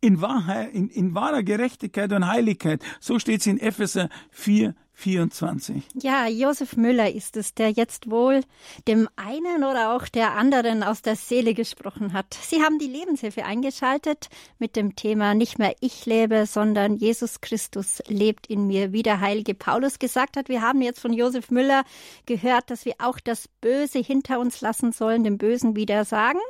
in Wahrheit, in, in wahrer Gerechtigkeit und Heiligkeit. So steht es in Epheser 4, 24. Ja, Josef Müller ist es, der jetzt wohl dem einen oder auch der anderen aus der Seele gesprochen hat. Sie haben die Lebenshilfe eingeschaltet mit dem Thema nicht mehr ich lebe, sondern Jesus Christus lebt in mir, wie der heilige Paulus gesagt hat. Wir haben jetzt von Josef Müller gehört, dass wir auch das Böse hinter uns lassen sollen, dem Bösen wieder sagen.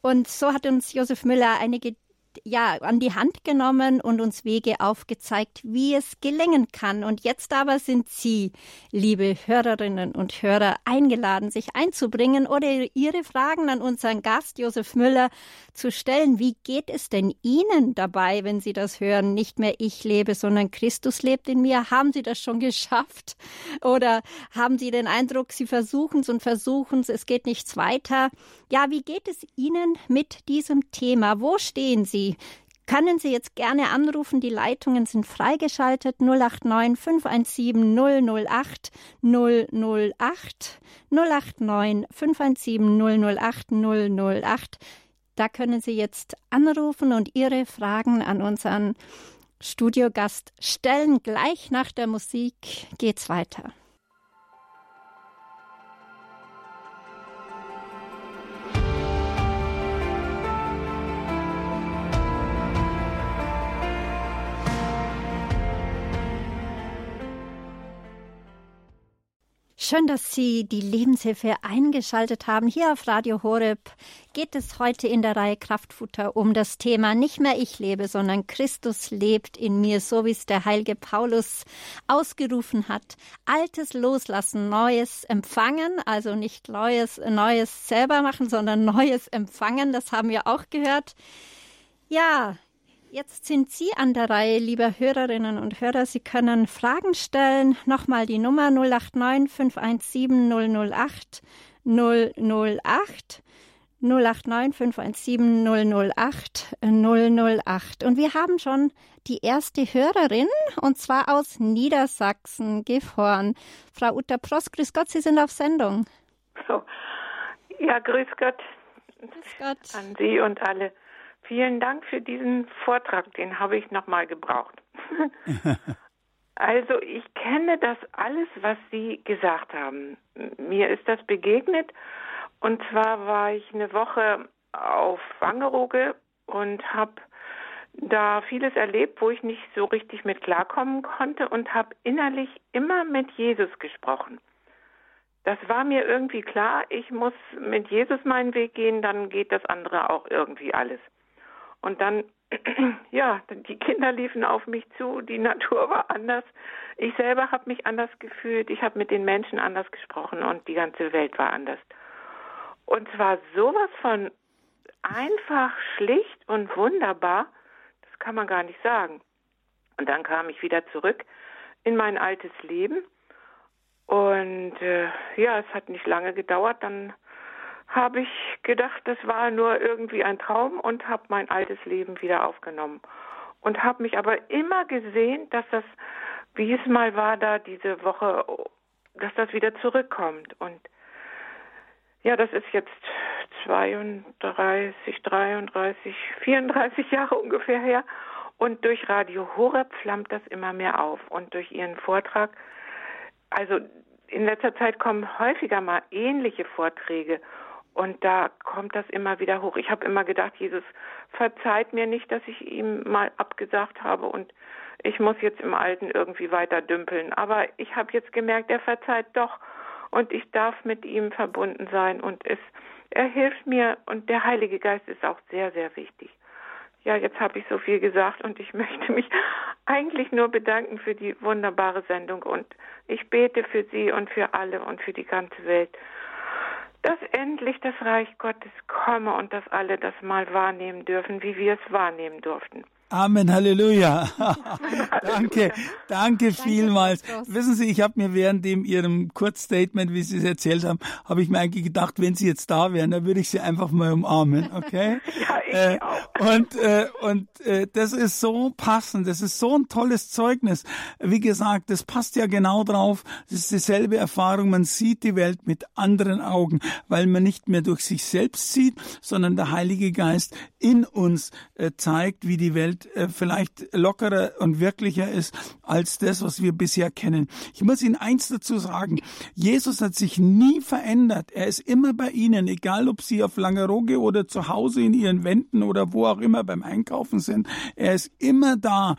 Und so hat uns Josef Müller einige ja, an die Hand genommen und uns Wege aufgezeigt, wie es gelingen kann. Und jetzt aber sind Sie, liebe Hörerinnen und Hörer, eingeladen, sich einzubringen oder Ihre Fragen an unseren Gast Josef Müller zu stellen. Wie geht es denn Ihnen dabei, wenn Sie das hören? Nicht mehr ich lebe, sondern Christus lebt in mir. Haben Sie das schon geschafft? Oder haben Sie den Eindruck, Sie versuchen es und versuchen es, es geht nichts weiter? Ja, wie geht es Ihnen mit diesem Thema? Wo stehen Sie? Können Sie jetzt gerne anrufen, die Leitungen sind freigeschaltet 089 517 008 008 089 517 008 008. Da können Sie jetzt anrufen und Ihre Fragen an unseren Studiogast stellen. Gleich nach der Musik geht's weiter. Schön, dass Sie die Lebenshilfe eingeschaltet haben. Hier auf Radio Horeb geht es heute in der Reihe Kraftfutter um das Thema nicht mehr ich lebe, sondern Christus lebt in mir, so wie es der heilige Paulus ausgerufen hat. Altes loslassen, Neues empfangen, also nicht Neues, Neues selber machen, sondern Neues empfangen. Das haben wir auch gehört. Ja, Jetzt sind Sie an der Reihe, liebe Hörerinnen und Hörer. Sie können Fragen stellen. Nochmal die Nummer 089 517 008 008. 089 517 008 008. Und wir haben schon die erste Hörerin, und zwar aus Niedersachsen, Gifhorn. Frau Uta Prost, grüß Gott, Sie sind auf Sendung. So. Ja, grüß Gott. Grüß Gott. An Sie und alle. Vielen Dank für diesen Vortrag, den habe ich nochmal gebraucht. also ich kenne das alles, was Sie gesagt haben. Mir ist das begegnet und zwar war ich eine Woche auf Wangerooge und habe da vieles erlebt, wo ich nicht so richtig mit klarkommen konnte und habe innerlich immer mit Jesus gesprochen. Das war mir irgendwie klar, ich muss mit Jesus meinen Weg gehen, dann geht das andere auch irgendwie alles. Und dann, ja, die Kinder liefen auf mich zu, die Natur war anders. Ich selber habe mich anders gefühlt, ich habe mit den Menschen anders gesprochen und die ganze Welt war anders. Und zwar sowas von einfach, schlicht und wunderbar, das kann man gar nicht sagen. Und dann kam ich wieder zurück in mein altes Leben. Und äh, ja, es hat nicht lange gedauert, dann habe ich gedacht, das war nur irgendwie ein Traum und habe mein altes Leben wieder aufgenommen. Und habe mich aber immer gesehen, dass das, wie es mal war da diese Woche, dass das wieder zurückkommt. Und ja, das ist jetzt 32, 33, 34 Jahre ungefähr her. Und durch Radio Horeb flammt das immer mehr auf. Und durch Ihren Vortrag, also in letzter Zeit kommen häufiger mal ähnliche Vorträge. Und da kommt das immer wieder hoch. Ich habe immer gedacht, Jesus verzeiht mir nicht, dass ich ihm mal abgesagt habe und ich muss jetzt im Alten irgendwie weiter dümpeln. Aber ich habe jetzt gemerkt, er verzeiht doch und ich darf mit ihm verbunden sein und es, er hilft mir und der Heilige Geist ist auch sehr, sehr wichtig. Ja, jetzt habe ich so viel gesagt und ich möchte mich eigentlich nur bedanken für die wunderbare Sendung und ich bete für Sie und für alle und für die ganze Welt dass endlich das Reich Gottes komme und dass alle das mal wahrnehmen dürfen, wie wir es wahrnehmen durften. Amen, Halleluja. danke, danke vielmals. Wissen Sie, ich habe mir während dem Ihrem Kurzstatement, wie Sie es erzählt haben, habe ich mir eigentlich gedacht, wenn Sie jetzt da wären, dann würde ich Sie einfach mal umarmen, okay? ja, ich äh, auch. Und, äh, und äh, das ist so passend, das ist so ein tolles Zeugnis. Wie gesagt, das passt ja genau drauf. Das ist dieselbe Erfahrung. Man sieht die Welt mit anderen Augen, weil man nicht mehr durch sich selbst sieht, sondern der Heilige Geist in uns äh, zeigt, wie die Welt äh, vielleicht lockerer und wirklicher ist als das, was wir bisher kennen. Ich muss Ihnen eins dazu sagen. Jesus hat sich nie verändert. Er ist immer bei Ihnen, egal ob Sie auf Langeroge oder zu Hause in Ihren Wänden oder wo auch immer beim Einkaufen sind. Er ist immer da.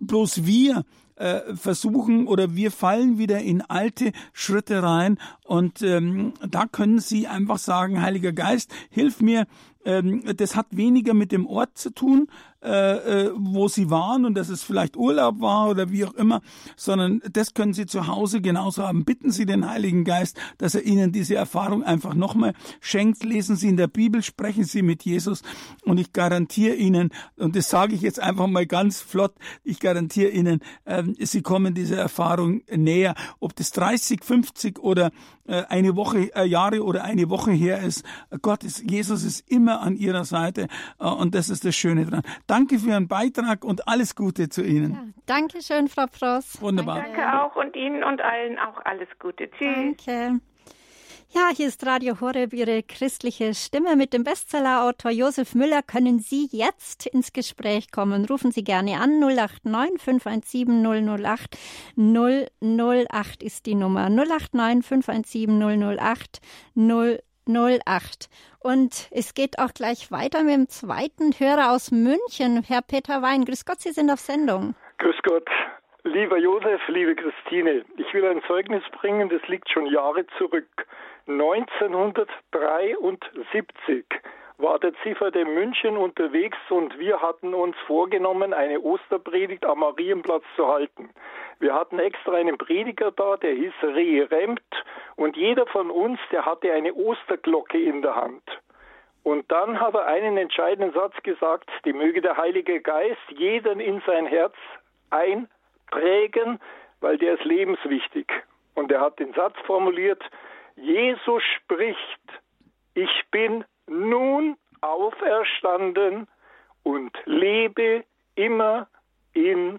Bloß wir äh, versuchen oder wir fallen wieder in alte Schritte rein und ähm, da können Sie einfach sagen, Heiliger Geist, hilf mir, das hat weniger mit dem Ort zu tun, äh, äh, wo sie waren und dass es vielleicht Urlaub war oder wie auch immer, sondern das können sie zu Hause genauso haben. Bitten Sie den Heiligen Geist, dass er Ihnen diese Erfahrung einfach nochmal schenkt. Lesen Sie in der Bibel, sprechen Sie mit Jesus und ich garantiere Ihnen, und das sage ich jetzt einfach mal ganz flott, ich garantiere Ihnen, äh, Sie kommen dieser Erfahrung näher. Ob das 30, 50 oder äh, eine Woche, Jahre oder eine Woche her ist, Gott ist, Jesus ist immer an Ihrer Seite äh, und das ist das Schöne dran. Danke für Ihren Beitrag und alles Gute zu Ihnen. Ja, danke schön, Frau Pross. Wunderbar. Danke auch und Ihnen und allen auch alles Gute. Tschüss. Danke. Ja, hier ist Radio Horeb, Ihre christliche Stimme. Mit dem Bestsellerautor Josef Müller können Sie jetzt ins Gespräch kommen. Rufen Sie gerne an 089 517 008 008 ist die Nummer. 089 517 008 008. Und es geht auch gleich weiter mit dem zweiten Hörer aus München, Herr Peter Wein. Grüß Gott, Sie sind auf Sendung. Grüß Gott. Lieber Josef, liebe Christine, ich will ein Zeugnis bringen, das liegt schon Jahre zurück. 1973 war der Ziffer in München unterwegs und wir hatten uns vorgenommen, eine Osterpredigt am Marienplatz zu halten. Wir hatten extra einen Prediger da, der hieß Rehe Remt und jeder von uns, der hatte eine Osterglocke in der Hand. Und dann hat er einen entscheidenden Satz gesagt, die möge der Heilige Geist jeden in sein Herz einprägen, weil der ist lebenswichtig. Und er hat den Satz formuliert, Jesus spricht, ich bin nun auferstanden und lebe immer in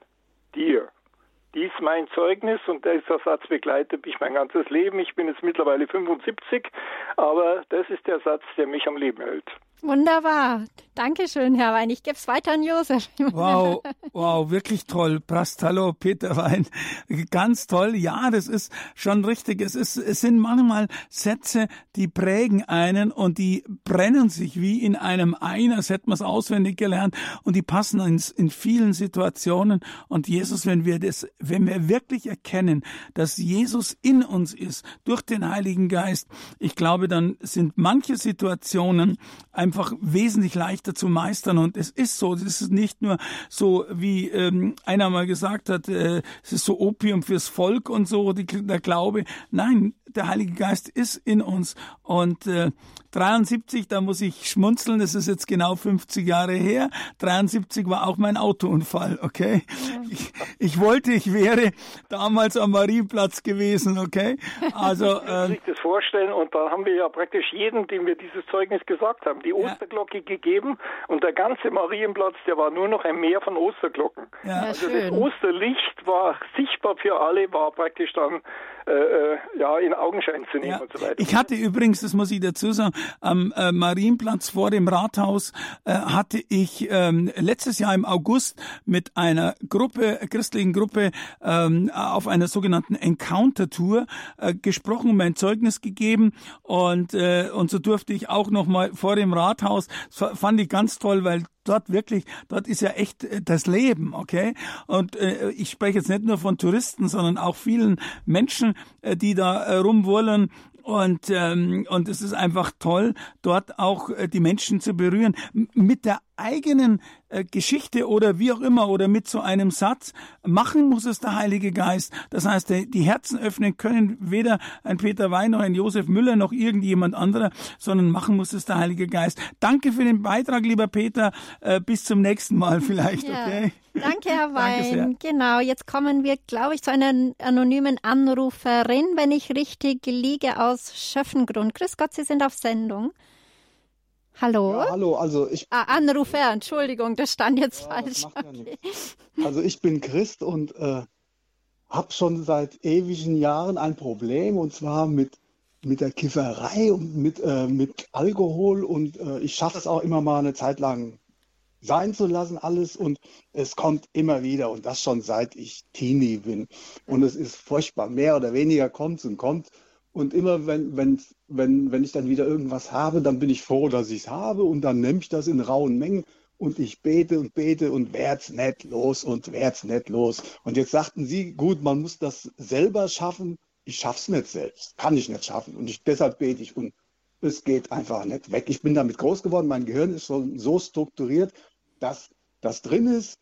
dir. Dies mein Zeugnis und dieser Satz begleitet mich mein ganzes Leben. Ich bin jetzt mittlerweile 75, aber das ist der Satz, der mich am Leben hält. Wunderbar. Dankeschön, Herr Wein. Ich gebe es weiter an Josef. Wow, wow, wirklich toll. Prastalo, Peter Wein. Ganz toll. Ja, das ist schon richtig. Es, ist, es sind manchmal Sätze, die prägen einen und die brennen sich wie in einem Ein, als hätte man es auswendig gelernt und die passen in, in vielen Situationen. Und Jesus, wenn wir das, wenn wir wirklich erkennen, dass Jesus in uns ist, durch den Heiligen Geist, ich glaube, dann sind manche Situationen einfach einfach wesentlich leichter zu meistern. Und es ist so, es ist nicht nur so, wie ähm, einer mal gesagt hat, äh, es ist so Opium fürs Volk und so, die, der Glaube. Nein, der Heilige Geist ist in uns. Und äh, 73, da muss ich schmunzeln, das ist jetzt genau 50 Jahre her. 73 war auch mein Autounfall, okay? Ich, ich, wollte, ich wäre damals am Marienplatz gewesen, okay? Also äh, sich das vorstellen und da haben wir ja praktisch jeden, dem wir dieses Zeugnis gesagt haben, die Osterglocke ja. gegeben und der ganze Marienplatz, der war nur noch ein Meer von Osterglocken. Ja. Also das Osterlicht war sichtbar für alle, war praktisch dann äh, äh, ja, in Augenschein zu nehmen ja. und so weiter. Ich hatte übrigens, das muss ich dazu sagen, am äh, Marienplatz vor dem Rathaus äh, hatte ich ähm, letztes Jahr im August mit einer Gruppe, christlichen Gruppe, ähm, auf einer sogenannten Encounter-Tour äh, gesprochen, mein Zeugnis gegeben und, äh, und so durfte ich auch noch mal vor dem Rathaus, das fand ich ganz toll, weil dort wirklich, dort ist ja echt äh, das Leben, okay? Und äh, ich spreche jetzt nicht nur von Touristen, sondern auch vielen Menschen, äh, die da äh, rumwollen und, ähm, und es ist einfach toll, dort auch äh, die Menschen zu berühren mit der eigenen äh, Geschichte oder wie auch immer oder mit so einem Satz. Machen muss es der Heilige Geist. Das heißt, die Herzen öffnen können weder ein Peter Wein noch ein Josef Müller noch irgendjemand anderer, sondern machen muss es der Heilige Geist. Danke für den Beitrag, lieber Peter. Äh, bis zum nächsten Mal vielleicht, ja. okay? Danke, Herr Wein. genau, jetzt kommen wir, glaube ich, zu einer anonymen Anruferin, wenn ich richtig liege, aus Schöffengrund. Grüß Gott, Sie sind auf Sendung. Hallo? Ja, hallo, also ich. Ah, Anrufer, Entschuldigung, das stand jetzt ja, falsch. Okay. Ja also ich bin Christ und äh, habe schon seit ewigen Jahren ein Problem und zwar mit, mit der Kifferei und mit, äh, mit Alkohol und äh, ich schaffe es auch immer mal eine Zeit lang sein zu lassen alles und es kommt immer wieder und das schon seit ich Teenie bin und es ist furchtbar, mehr oder weniger kommt es und kommt und immer wenn, wenn, wenn, wenn ich dann wieder irgendwas habe, dann bin ich froh, dass ich es habe und dann nehme ich das in rauen Mengen und ich bete und bete und werd's nicht los und werd's nicht los. Und jetzt sagten sie, gut, man muss das selber schaffen. Ich schaff's nicht selbst, kann ich nicht schaffen und ich, deshalb bete ich und es geht einfach nicht weg. Ich bin damit groß geworden, mein Gehirn ist so, so strukturiert, dass das drin ist.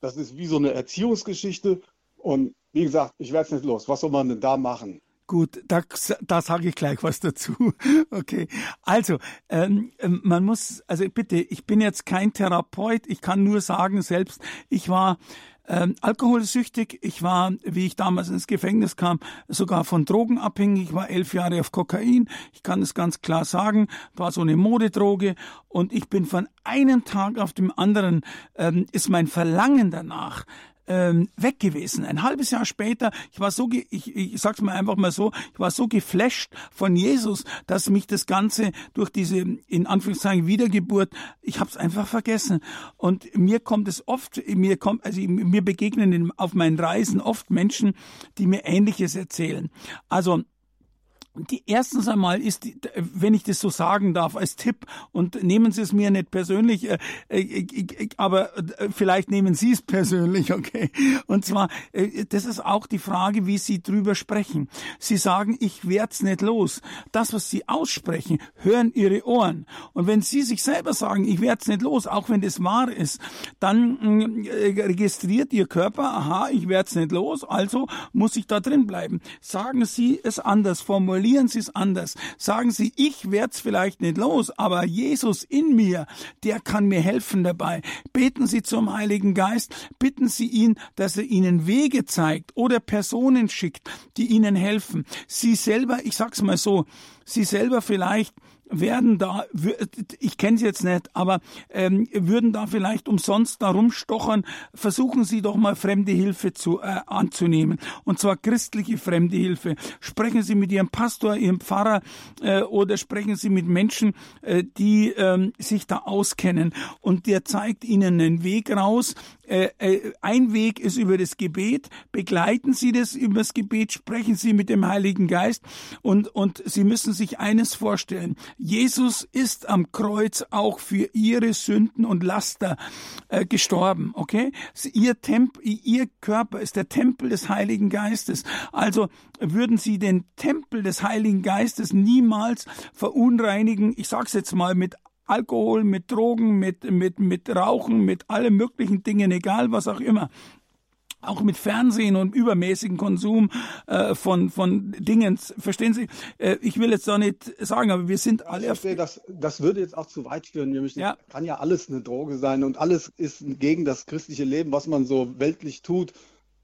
Das ist wie so eine Erziehungsgeschichte und wie gesagt, ich werde es nicht los. Was soll man denn da machen? Gut, da, da sage ich gleich was dazu. Okay, also ähm, ähm, man muss, also bitte, ich bin jetzt kein Therapeut, ich kann nur sagen selbst, ich war ähm, alkoholsüchtig, ich war, wie ich damals ins Gefängnis kam, sogar von Drogen abhängig, ich war elf Jahre auf Kokain, ich kann es ganz klar sagen, war so eine Modedroge. Und ich bin von einem Tag auf dem anderen, ähm, ist mein Verlangen danach, ähm, weg gewesen. Ein halbes Jahr später, ich war so, ich, ich sag's mal einfach mal so, ich war so geflasht von Jesus, dass mich das Ganze durch diese, in Anführungszeichen, Wiedergeburt, ich hab's einfach vergessen. Und mir kommt es oft, mir kommt, also mir begegnen auf meinen Reisen oft Menschen, die mir Ähnliches erzählen. Also, die erstens einmal ist, wenn ich das so sagen darf, als Tipp, und nehmen Sie es mir nicht persönlich, äh, äh, aber äh, vielleicht nehmen Sie es persönlich, okay? Und zwar, das ist auch die Frage, wie Sie drüber sprechen. Sie sagen, ich werd's nicht los. Das, was Sie aussprechen, hören Ihre Ohren. Und wenn Sie sich selber sagen, ich werd's nicht los, auch wenn das wahr ist, dann registriert Ihr Körper, aha, ich werd's nicht los, also muss ich da drin bleiben. Sagen Sie es anders, formulieren formulieren Sie es anders. Sagen Sie, ich werd's vielleicht nicht los, aber Jesus in mir, der kann mir helfen dabei. Beten Sie zum Heiligen Geist, bitten Sie ihn, dass er Ihnen Wege zeigt oder Personen schickt, die Ihnen helfen. Sie selber, ich sag's mal so, Sie selber vielleicht werden da, ich kenne sie jetzt nicht, aber ähm, würden da vielleicht umsonst da rumstochern, versuchen Sie doch mal fremde Hilfe zu, äh, anzunehmen. Und zwar christliche fremde Hilfe. Sprechen Sie mit Ihrem Pastor, Ihrem Pfarrer äh, oder sprechen Sie mit Menschen, äh, die ähm, sich da auskennen. Und der zeigt Ihnen einen Weg raus, äh, äh, ein Weg ist über das Gebet. Begleiten Sie das über das Gebet, sprechen Sie mit dem Heiligen Geist und, und Sie müssen sich eines vorstellen. Jesus ist am Kreuz auch für Ihre Sünden und Laster äh, gestorben, okay? Ihr Tempel, Ihr Körper ist der Tempel des Heiligen Geistes. Also würden Sie den Tempel des Heiligen Geistes niemals verunreinigen, ich sag's jetzt mal mit Alkohol, mit Drogen, mit, mit, mit Rauchen, mit allen möglichen Dingen, egal was auch immer auch mit Fernsehen und übermäßigen Konsum äh, von von Dingen. Verstehen Sie? Äh, ich will jetzt da nicht sagen, aber wir sind alle. Ich verstehe, das, das würde jetzt auch zu weit führen. Nämlich ja. kann ja alles eine Droge sein und alles ist gegen das christliche Leben, was man so weltlich tut.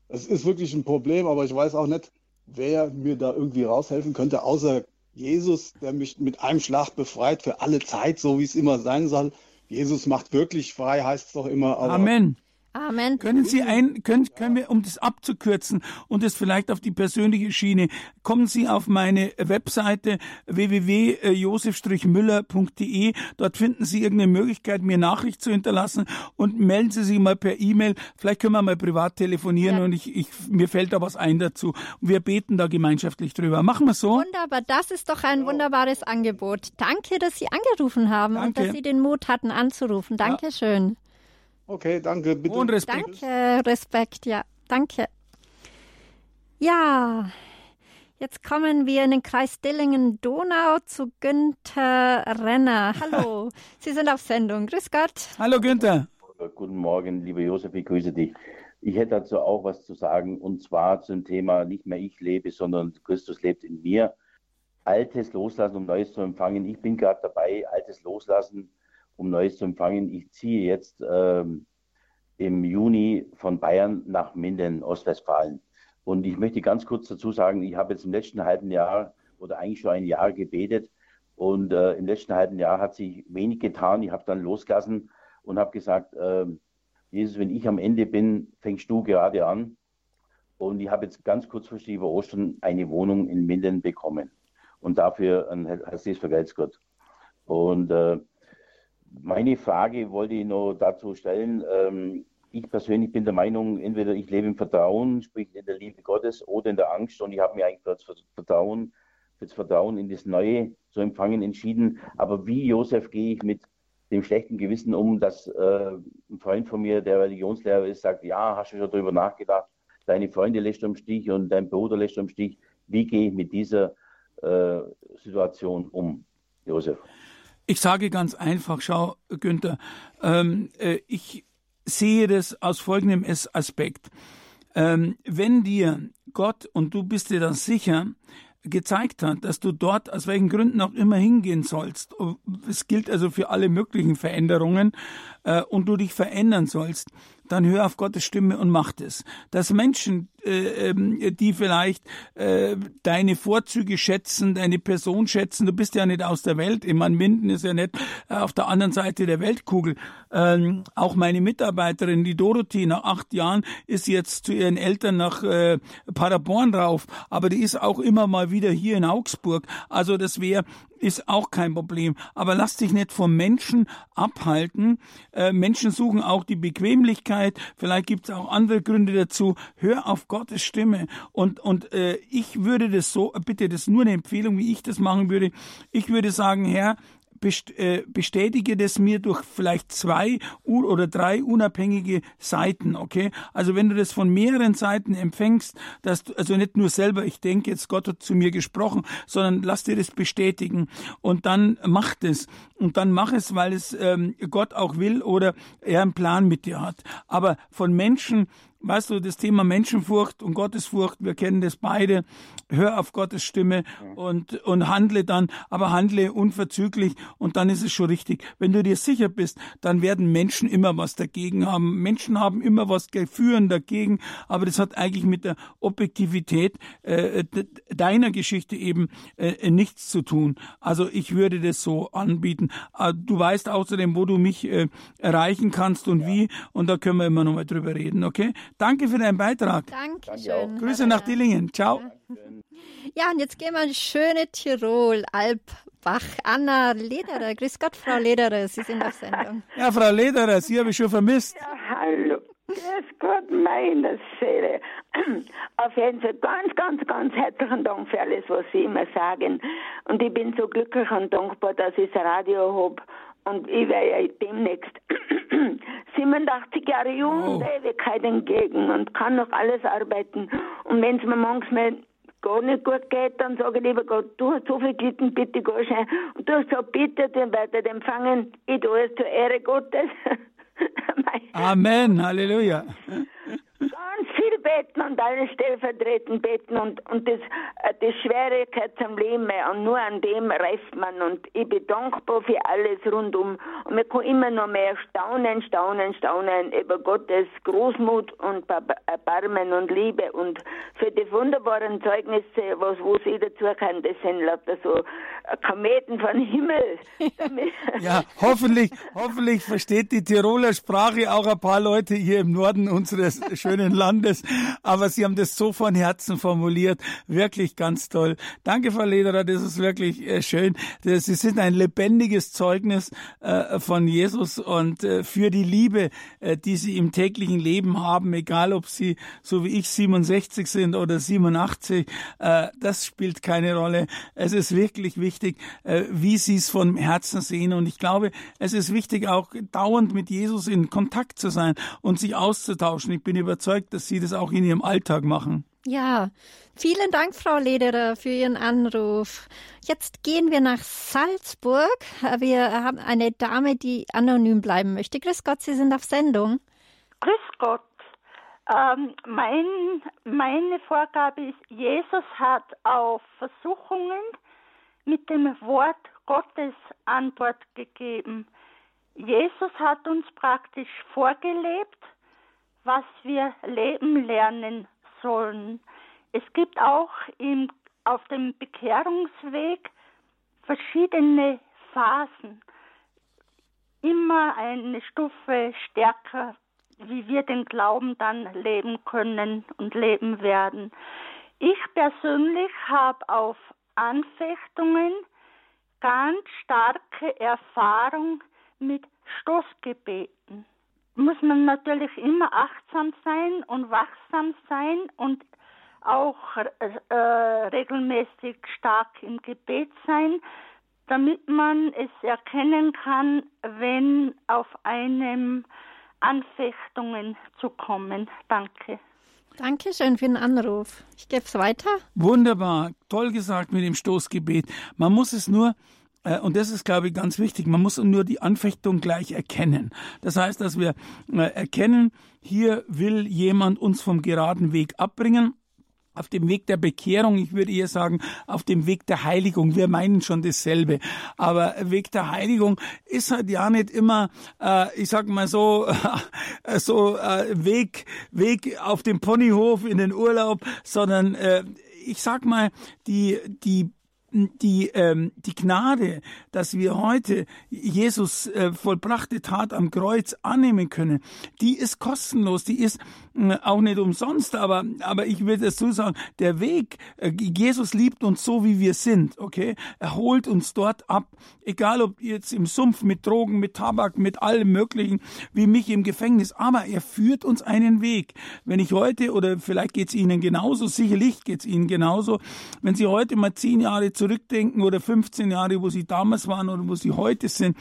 Das ist wirklich ein Problem, aber ich weiß auch nicht, wer mir da irgendwie raushelfen könnte, außer Jesus, der mich mit einem Schlag befreit für alle Zeit, so wie es immer sein soll. Jesus macht wirklich frei, heißt es doch immer. Amen. Amen. Können Sie ein, können, können wir, um das abzukürzen und das vielleicht auf die persönliche Schiene, kommen Sie auf meine Webseite www.josef-müller.de. Dort finden Sie irgendeine Möglichkeit, mir Nachricht zu hinterlassen und melden Sie sich mal per E-Mail. Vielleicht können wir mal privat telefonieren ja. und ich, ich, mir fällt da was ein dazu. Wir beten da gemeinschaftlich drüber. Machen wir so. Wunderbar. Das ist doch ein wunderbares Angebot. Danke, dass Sie angerufen haben Danke. und dass Sie den Mut hatten anzurufen. Dankeschön. Ja. Okay, danke. Bitte. Und Respekt. Danke, Respekt, ja. Danke. Ja, Jetzt kommen wir in den Kreis Dillingen-Donau zu Günther Renner. Hallo, Sie sind auf Sendung. Grüß Gott. Hallo Günther. Guten Morgen, lieber Josef, ich grüße dich. Ich hätte dazu auch was zu sagen und zwar zum Thema nicht mehr ich lebe, sondern Christus lebt in mir. Altes loslassen, um Neues zu empfangen. Ich bin gerade dabei, Altes loslassen, um Neues zu empfangen. Ich ziehe jetzt ähm, im Juni von Bayern nach Minden, Ostwestfalen. Und ich möchte ganz kurz dazu sagen, ich habe jetzt im letzten halben Jahr oder eigentlich schon ein Jahr gebetet und äh, im letzten halben Jahr hat sich wenig getan. Ich habe dann losgelassen und habe gesagt, äh, Jesus, wenn ich am Ende bin, fängst du gerade an. Und ich habe jetzt ganz kurzfristig über Ostern eine Wohnung in Minden bekommen. Und dafür ein herzliches Vergelt's Gott. Und äh, meine Frage wollte ich noch dazu stellen. Ähm, ich persönlich bin der Meinung, entweder ich lebe im Vertrauen, sprich in der Liebe Gottes, oder in der Angst. Und ich habe mich eigentlich für das Vertrauen, für das Vertrauen in das Neue zu empfangen entschieden. Aber wie Josef gehe ich mit dem schlechten Gewissen um, dass äh, ein Freund von mir, der Religionslehrer ist, sagt, ja, hast du schon darüber nachgedacht, deine Freunde lässt du im Stich und dein Bruder lässt du im Stich. Wie gehe ich mit dieser äh, Situation um, Josef? Ich sage ganz einfach, schau, Günther, ähm, äh, ich sehe das aus folgendem Aspekt. Ähm, wenn dir Gott, und du bist dir das sicher, gezeigt hat, dass du dort aus welchen Gründen auch immer hingehen sollst. Es gilt also für alle möglichen Veränderungen äh, und du dich verändern sollst, dann hör auf Gottes Stimme und mach das. Dass Menschen, äh, ähm, die vielleicht äh, deine Vorzüge schätzen, deine Person schätzen, du bist ja nicht aus der Welt, ich meine, Minden ist ja nicht äh, auf der anderen Seite der Weltkugel. Ähm, auch meine Mitarbeiterin, die Dorothee, nach acht Jahren ist jetzt zu ihren Eltern nach äh, Paderborn rauf, aber die ist auch immer mal wieder hier in Augsburg. Also das wäre ist auch kein Problem. Aber lass dich nicht vom Menschen abhalten. Äh, Menschen suchen auch die Bequemlichkeit. Vielleicht gibt es auch andere Gründe dazu. Hör auf Gottes Stimme. Und, und äh, ich würde das so, bitte, das ist nur eine Empfehlung, wie ich das machen würde. Ich würde sagen, Herr, bestätige das mir durch vielleicht zwei oder drei unabhängige Seiten, okay? Also wenn du das von mehreren Seiten empfängst, dass du, also nicht nur selber, ich denke jetzt, Gott hat zu mir gesprochen, sondern lass dir das bestätigen und dann mach das und dann mach es, weil es ähm, Gott auch will oder er einen Plan mit dir hat. Aber von Menschen Weißt du, das Thema Menschenfurcht und Gottesfurcht, wir kennen das beide. Hör auf Gottes Stimme und, und handle dann, aber handle unverzüglich und dann ist es schon richtig. Wenn du dir sicher bist, dann werden Menschen immer was dagegen haben. Menschen haben immer was führen dagegen, aber das hat eigentlich mit der Objektivität äh, deiner Geschichte eben äh, nichts zu tun. Also ich würde das so anbieten. Äh, du weißt außerdem, wo du mich äh, erreichen kannst und ja. wie und da können wir immer noch mal drüber reden, okay? Danke für deinen Beitrag. Dankeschön. Grüße nach Dillingen. Ciao. Ja, und jetzt gehen wir in schöne Tirol, Alpbach. Anna Lederer. Grüß Gott, Frau Lederer. Sie sind auf Sendung. Ja, Frau Lederer, Sie habe ich schon vermisst. Ja, hallo. Grüß Gott, meine Seele. Auf jeden Fall ganz, ganz, ganz herzlichen Dank für alles, was Sie immer sagen. Und ich bin so glücklich und dankbar, dass ich das Radio habe und ich werde ja demnächst 87 Jahre jung oh. und Ewigkeit entgegen und kann noch alles arbeiten. Und wenn es mir manchmal gar nicht gut geht, dann sage ich lieber Gott, du hast so viel gelitten, bitte geh schnell. Und du hast gesagt, bitte den weiter empfangen, ich tue es zur Ehre Gottes. Amen, Halleluja ganz viel beten und alles stellvertretend beten und, und das, äh, das Schwere gehört zum Leben und nur an dem reift man. Und ich bin dankbar für alles rundum. Und man kann immer noch mehr staunen, staunen, staunen über Gottes Großmut und Erbarmen und Liebe und für die wunderbaren Zeugnisse, was, wo sie dazu kann, das sind lauter so Kometen von Himmel. ja, hoffentlich, hoffentlich versteht die Tiroler Sprache auch ein paar Leute hier im Norden unseres schönen Landes. Aber Sie haben das so von Herzen formuliert. Wirklich ganz toll. Danke, Frau Lederer. Das ist wirklich äh, schön. Sie sind ein lebendiges Zeugnis äh, von Jesus und äh, für die Liebe, die Sie im täglichen Leben haben, egal ob Sie so wie ich 67 sind oder 87, das spielt keine Rolle. Es ist wirklich wichtig, wie Sie es von Herzen sehen. Und ich glaube, es ist wichtig, auch dauernd mit Jesus in Kontakt zu sein und sich auszutauschen. Ich bin überzeugt, dass Sie das auch in Ihrem Alltag machen. Ja, vielen Dank, Frau Lederer, für Ihren Anruf. Jetzt gehen wir nach Salzburg. Wir haben eine Dame, die anonym bleiben möchte. Grüß Gott, Sie sind auf Sendung. Grüß Gott. Ähm, mein, meine Vorgabe ist, Jesus hat auf Versuchungen mit dem Wort Gottes Antwort gegeben. Jesus hat uns praktisch vorgelebt, was wir leben lernen sollen. Es gibt auch im, auf dem Bekehrungsweg verschiedene Phasen. Immer eine Stufe stärker, wie wir den Glauben dann leben können und leben werden. Ich persönlich habe auf Anfechtungen ganz starke Erfahrung mit Stoßgebeten. Muss man natürlich immer achtsam sein und wachsam sein und auch äh, regelmäßig stark im Gebet sein, damit man es erkennen kann, wenn auf einem Anfechtungen zu kommen. Danke. Dankeschön für den Anruf. Ich gebe es weiter. Wunderbar, toll gesagt mit dem Stoßgebet. Man muss es nur äh, und das ist, glaube ich, ganz wichtig. Man muss nur die Anfechtung gleich erkennen. Das heißt, dass wir äh, erkennen, hier will jemand uns vom geraden Weg abbringen auf dem Weg der Bekehrung, ich würde eher sagen, auf dem Weg der Heiligung. Wir meinen schon dasselbe. Aber Weg der Heiligung ist halt ja nicht immer, äh, ich sag mal so, äh, so äh, Weg, Weg auf dem Ponyhof in den Urlaub, sondern äh, ich sag mal, die, die die, ähm, die Gnade, dass wir heute Jesus äh, vollbrachte Tat am Kreuz annehmen können, die ist kostenlos, die ist äh, auch nicht umsonst, aber, aber ich will dazu sagen, der Weg, äh, Jesus liebt uns so, wie wir sind, okay? Er holt uns dort ab, egal ob jetzt im Sumpf mit Drogen, mit Tabak, mit allem Möglichen, wie mich im Gefängnis, aber er führt uns einen Weg. Wenn ich heute, oder vielleicht geht's Ihnen genauso, sicherlich geht's Ihnen genauso, wenn Sie heute mal zehn Jahre zurückdenken oder 15 Jahre, wo sie damals waren oder wo sie heute sind,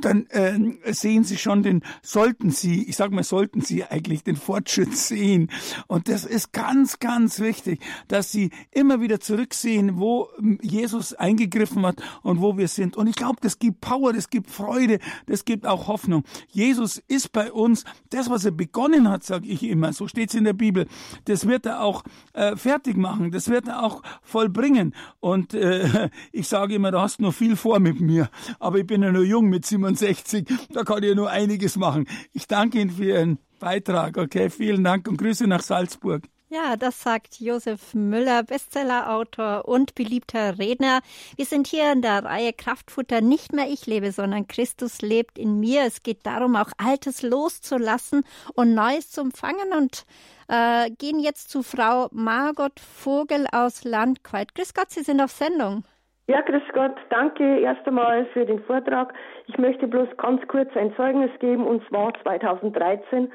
dann äh, sehen sie schon den, sollten sie, ich sage mal, sollten sie eigentlich den Fortschritt sehen. Und das ist ganz, ganz wichtig, dass sie immer wieder zurücksehen, wo Jesus eingegriffen hat und wo wir sind. Und ich glaube, das gibt Power, das gibt Freude, das gibt auch Hoffnung. Jesus ist bei uns. Das, was er begonnen hat, sage ich immer, so steht es in der Bibel, das wird er auch äh, fertig machen, das wird er auch vollbringen. Und äh, ich sage immer, du hast noch viel vor mit mir, aber ich bin ja nur jung mit 67, da kann ich ja nur einiges machen. Ich danke Ihnen für Ihren Beitrag, okay? Vielen Dank und Grüße nach Salzburg. Ja, das sagt Josef Müller, Bestsellerautor und beliebter Redner. Wir sind hier in der Reihe Kraftfutter nicht mehr ich lebe, sondern Christus lebt in mir. Es geht darum, auch Altes loszulassen und Neues zu empfangen und äh, gehen jetzt zu Frau Margot Vogel aus Landquart. Grüß Gott, Sie sind auf Sendung. Ja, grüß Gott. Danke erst einmal für den Vortrag. Ich möchte bloß ganz kurz ein Zeugnis geben, und zwar 2013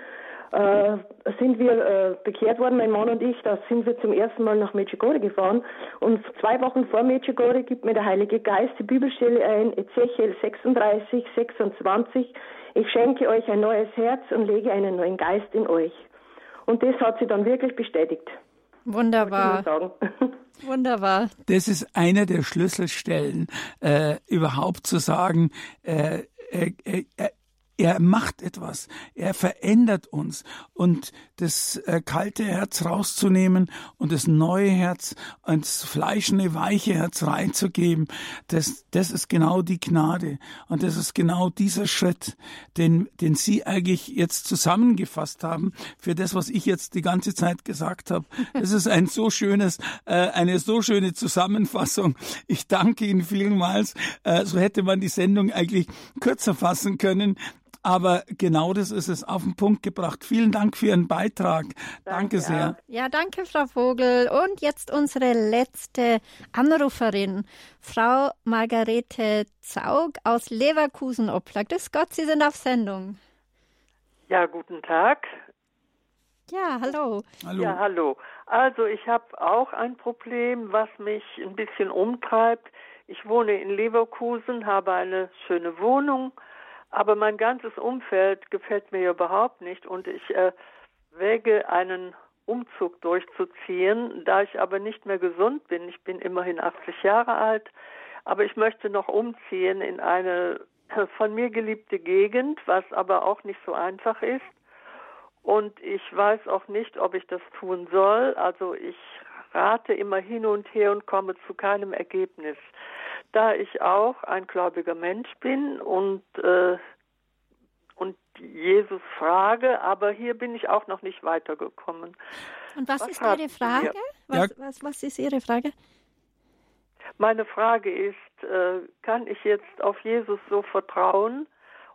äh, sind wir äh, bekehrt worden, mein Mann und ich, da sind wir zum ersten Mal nach Medjugorje gefahren und zwei Wochen vor Medjugorje gibt mir der Heilige Geist die Bibelstelle ein, Ezechiel 36, 26, ich schenke euch ein neues Herz und lege einen neuen Geist in euch. Und das hat sie dann wirklich bestätigt. Wunderbar. Wunderbar. Das ist einer der Schlüsselstellen, äh, überhaupt zu sagen, äh, äh, äh er macht etwas, er verändert uns und das äh, kalte Herz rauszunehmen und das neue Herz ins fleischende, weiche Herz reinzugeben, das, das ist genau die Gnade und das ist genau dieser Schritt, den, den Sie eigentlich jetzt zusammengefasst haben für das, was ich jetzt die ganze Zeit gesagt habe. Das ist ein so schönes, äh, eine so schöne Zusammenfassung. Ich danke Ihnen vielmals. Äh, so hätte man die Sendung eigentlich kürzer fassen können. Aber genau das ist es auf den Punkt gebracht. Vielen Dank für Ihren Beitrag. Danke, danke sehr. Auch. Ja, danke, Frau Vogel. Und jetzt unsere letzte Anruferin, Frau Margarete Zaug aus Leverkusen-Opplag. Grüß Gott, Sie sind auf Sendung. Ja, guten Tag. Ja, hallo. hallo. Ja, hallo. Also ich habe auch ein Problem, was mich ein bisschen umtreibt. Ich wohne in Leverkusen, habe eine schöne Wohnung, aber mein ganzes Umfeld gefällt mir überhaupt nicht und ich äh, wäge einen Umzug durchzuziehen. Da ich aber nicht mehr gesund bin, ich bin immerhin 80 Jahre alt, aber ich möchte noch umziehen in eine von mir geliebte Gegend, was aber auch nicht so einfach ist. Und ich weiß auch nicht, ob ich das tun soll. Also ich rate immer hin und her und komme zu keinem Ergebnis. Da ich auch ein gläubiger Mensch bin und äh, und Jesus frage, aber hier bin ich auch noch nicht weitergekommen. Und was, was ist Ihre Frage? Was, was, was ist Ihre Frage? Meine Frage ist, äh, kann ich jetzt auf Jesus so vertrauen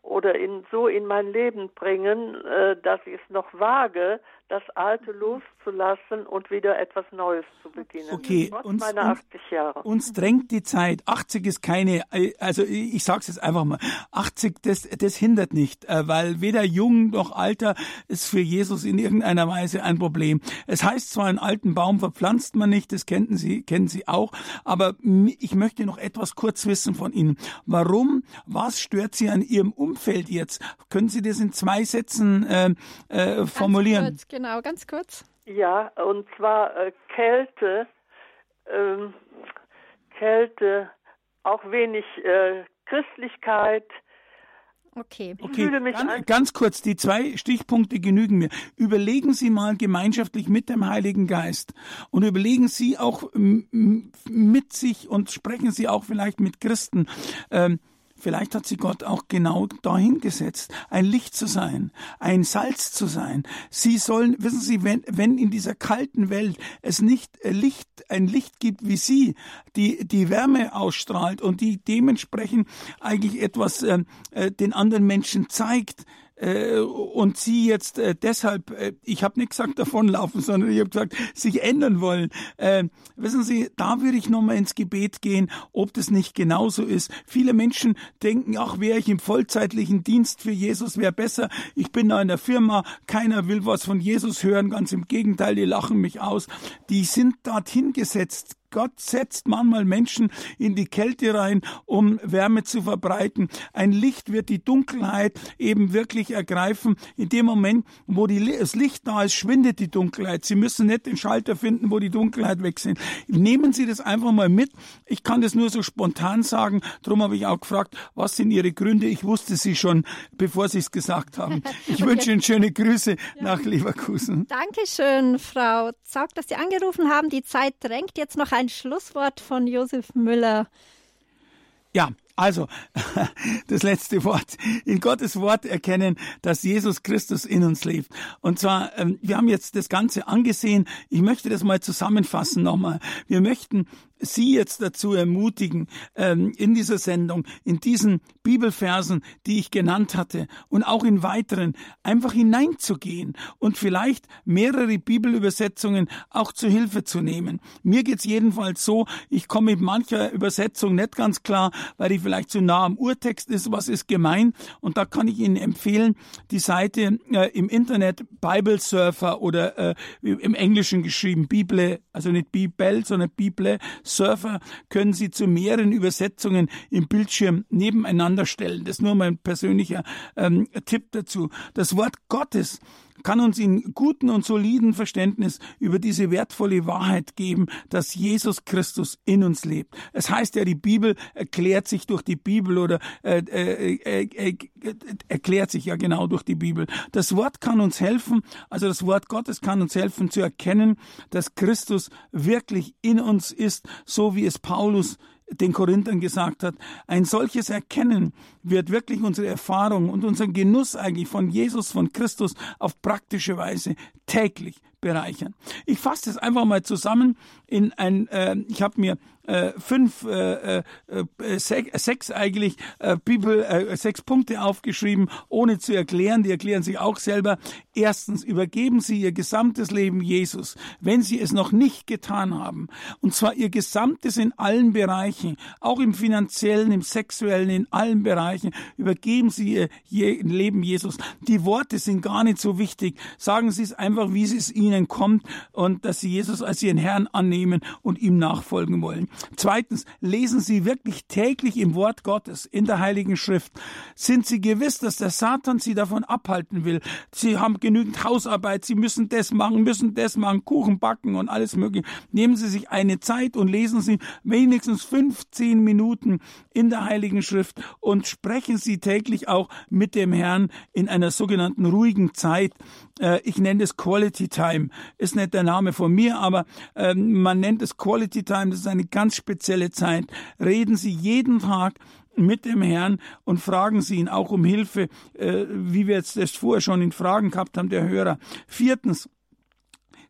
oder in, so in mein Leben bringen, äh, dass ich es noch wage, das Alte loszulassen und wieder etwas Neues zu beginnen. Okay, uns, uns, uns, drängt die Zeit. 80 ist keine, also ich sage es jetzt einfach mal, 80, das, das hindert nicht, äh, weil weder jung noch alter ist für Jesus in irgendeiner Weise ein Problem. Es heißt zwar, einen alten Baum verpflanzt man nicht, das kennen Sie, kennen Sie auch, aber ich möchte noch etwas kurz wissen von Ihnen. Warum, was stört Sie an Ihrem Umfeld jetzt? Können Sie das in zwei Sätzen äh, äh, formulieren? Kurz, genau genau, ganz kurz. Ja, und zwar äh, Kälte, ähm, Kälte, auch wenig äh, Christlichkeit. Okay. Okay. Ganz, ganz, kurz, die zwei Stichpunkte genügen mir. Überlegen Sie mal gemeinschaftlich mit dem Heiligen Geist und überlegen Sie auch mit sich und sprechen Sie auch vielleicht mit Christen. Ähm, Vielleicht hat sie Gott auch genau dahin gesetzt, ein Licht zu sein, ein Salz zu sein. Sie sollen, wissen Sie, wenn, wenn in dieser kalten Welt es nicht äh, Licht, ein Licht gibt wie Sie, die, die Wärme ausstrahlt und die dementsprechend eigentlich etwas äh, äh den anderen Menschen zeigt, und sie jetzt äh, deshalb, äh, ich habe nicht gesagt davonlaufen, sondern ich habe gesagt, sich ändern wollen. Äh, wissen Sie, da würde ich nochmal ins Gebet gehen, ob das nicht genauso ist. Viele Menschen denken, ach, wäre ich im vollzeitlichen Dienst für Jesus, wäre besser. Ich bin da in der Firma, keiner will was von Jesus hören, ganz im Gegenteil, die lachen mich aus. Die sind dorthin gesetzt, Gott setzt manchmal Menschen in die Kälte rein, um Wärme zu verbreiten. Ein Licht wird die Dunkelheit eben wirklich ergreifen. In dem Moment, wo die, das Licht da ist, schwindet die Dunkelheit. Sie müssen nicht den Schalter finden, wo die Dunkelheit weg sind. Nehmen Sie das einfach mal mit. Ich kann das nur so spontan sagen. Darum habe ich auch gefragt, was sind Ihre Gründe? Ich wusste sie schon, bevor Sie es gesagt haben. Ich okay. wünsche Ihnen schöne Grüße ja. nach Leverkusen. Dankeschön, Frau Zaug, dass Sie angerufen haben. Die Zeit drängt jetzt noch ein ein Schlusswort von Josef Müller. Ja, also, das letzte Wort. In Gottes Wort erkennen, dass Jesus Christus in uns lebt. Und zwar, ähm, wir haben jetzt das Ganze angesehen. Ich möchte das mal zusammenfassen nochmal. Wir möchten Sie jetzt dazu ermutigen, ähm, in dieser Sendung, in diesen Bibelversen, die ich genannt hatte und auch in weiteren, einfach hineinzugehen und vielleicht mehrere Bibelübersetzungen auch zu Hilfe zu nehmen. Mir geht's jedenfalls so, ich komme mit mancher Übersetzung nicht ganz klar, weil die vielleicht zu nah am Urtext ist, was ist gemein. Und da kann ich Ihnen empfehlen, die Seite äh, im Internet Bible Surfer oder äh, im Englischen geschrieben Bible, also nicht Bibel, sondern Bible Surfer können Sie zu mehreren Übersetzungen im Bildschirm nebeneinander stellen. Das ist nur mein persönlicher ähm, Tipp dazu. Das Wort Gottes kann uns in guten und soliden Verständnis über diese wertvolle Wahrheit geben, dass Jesus Christus in uns lebt. Es heißt ja, die Bibel erklärt sich durch die Bibel oder äh, äh, äh, äh, erklärt sich ja genau durch die Bibel. Das Wort kann uns helfen, also das Wort Gottes kann uns helfen zu erkennen, dass Christus wirklich in uns ist, so wie es Paulus den Korinthern gesagt hat, ein solches Erkennen wird wirklich unsere Erfahrung und unseren Genuss eigentlich von Jesus, von Christus auf praktische Weise täglich bereichern. Ich fasse das einfach mal zusammen in ein, äh, ich habe mir äh, fünf, äh, äh, äh sechs, sechs eigentlich äh, Bibel, äh, sechs Punkte aufgeschrieben, ohne zu erklären. Die erklären sich auch selber. Erstens, übergeben Sie Ihr gesamtes Leben Jesus, wenn Sie es noch nicht getan haben. Und zwar Ihr gesamtes in allen Bereichen, auch im finanziellen, im sexuellen, in allen Bereichen. Übergeben Sie Ihr Leben Jesus. Die Worte sind gar nicht so wichtig. Sagen Sie es einfach, wie es Ihnen ihnen kommt und dass sie Jesus als ihren Herrn annehmen und ihm nachfolgen wollen. Zweitens, lesen Sie wirklich täglich im Wort Gottes, in der Heiligen Schrift. Sind Sie gewiss, dass der Satan Sie davon abhalten will? Sie haben genügend Hausarbeit, Sie müssen das machen, müssen das machen, Kuchen backen und alles mögliche. Nehmen Sie sich eine Zeit und lesen Sie wenigstens 15 Minuten in der Heiligen Schrift und sprechen Sie täglich auch mit dem Herrn in einer sogenannten ruhigen Zeit. Äh, ich nenne es Quality Time. Ist nicht der Name von mir, aber ähm, man nennt es Quality Time. Das ist eine ganz spezielle Zeit. Reden Sie jeden Tag mit dem Herrn und fragen Sie ihn auch um Hilfe, äh, wie wir jetzt das vorher schon in Fragen gehabt haben, der Hörer. Viertens,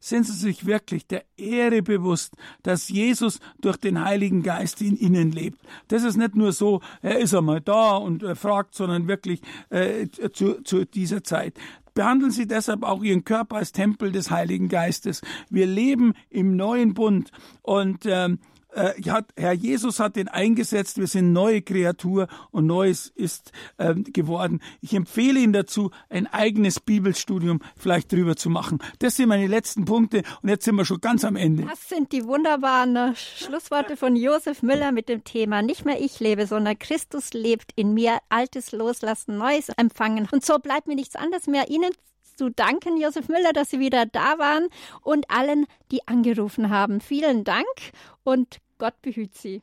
sind sie sich wirklich der Ehre bewusst, dass Jesus durch den Heiligen Geist in ihnen lebt. Das ist nicht nur so, er ist einmal da und er fragt, sondern wirklich äh, zu, zu dieser Zeit. Behandeln Sie deshalb auch Ihren Körper als Tempel des Heiligen Geistes. Wir leben im neuen Bund und ähm, äh, Herr Jesus hat ihn eingesetzt, wir sind neue Kreatur und Neues ist äh, geworden. Ich empfehle Ihnen dazu, ein eigenes Bibelstudium vielleicht drüber zu machen. Das sind meine letzten Punkte und jetzt sind wir schon ganz am Ende. Das sind die wunderbaren äh, Schlussworte von Josef Müller mit dem Thema Nicht mehr ich lebe, sondern Christus lebt in mir. Altes loslassen, Neues empfangen. Und so bleibt mir nichts anderes mehr, Ihnen zu danken, Josef Müller, dass Sie wieder da waren und allen, die angerufen haben. Vielen Dank und Gott behüt Sie.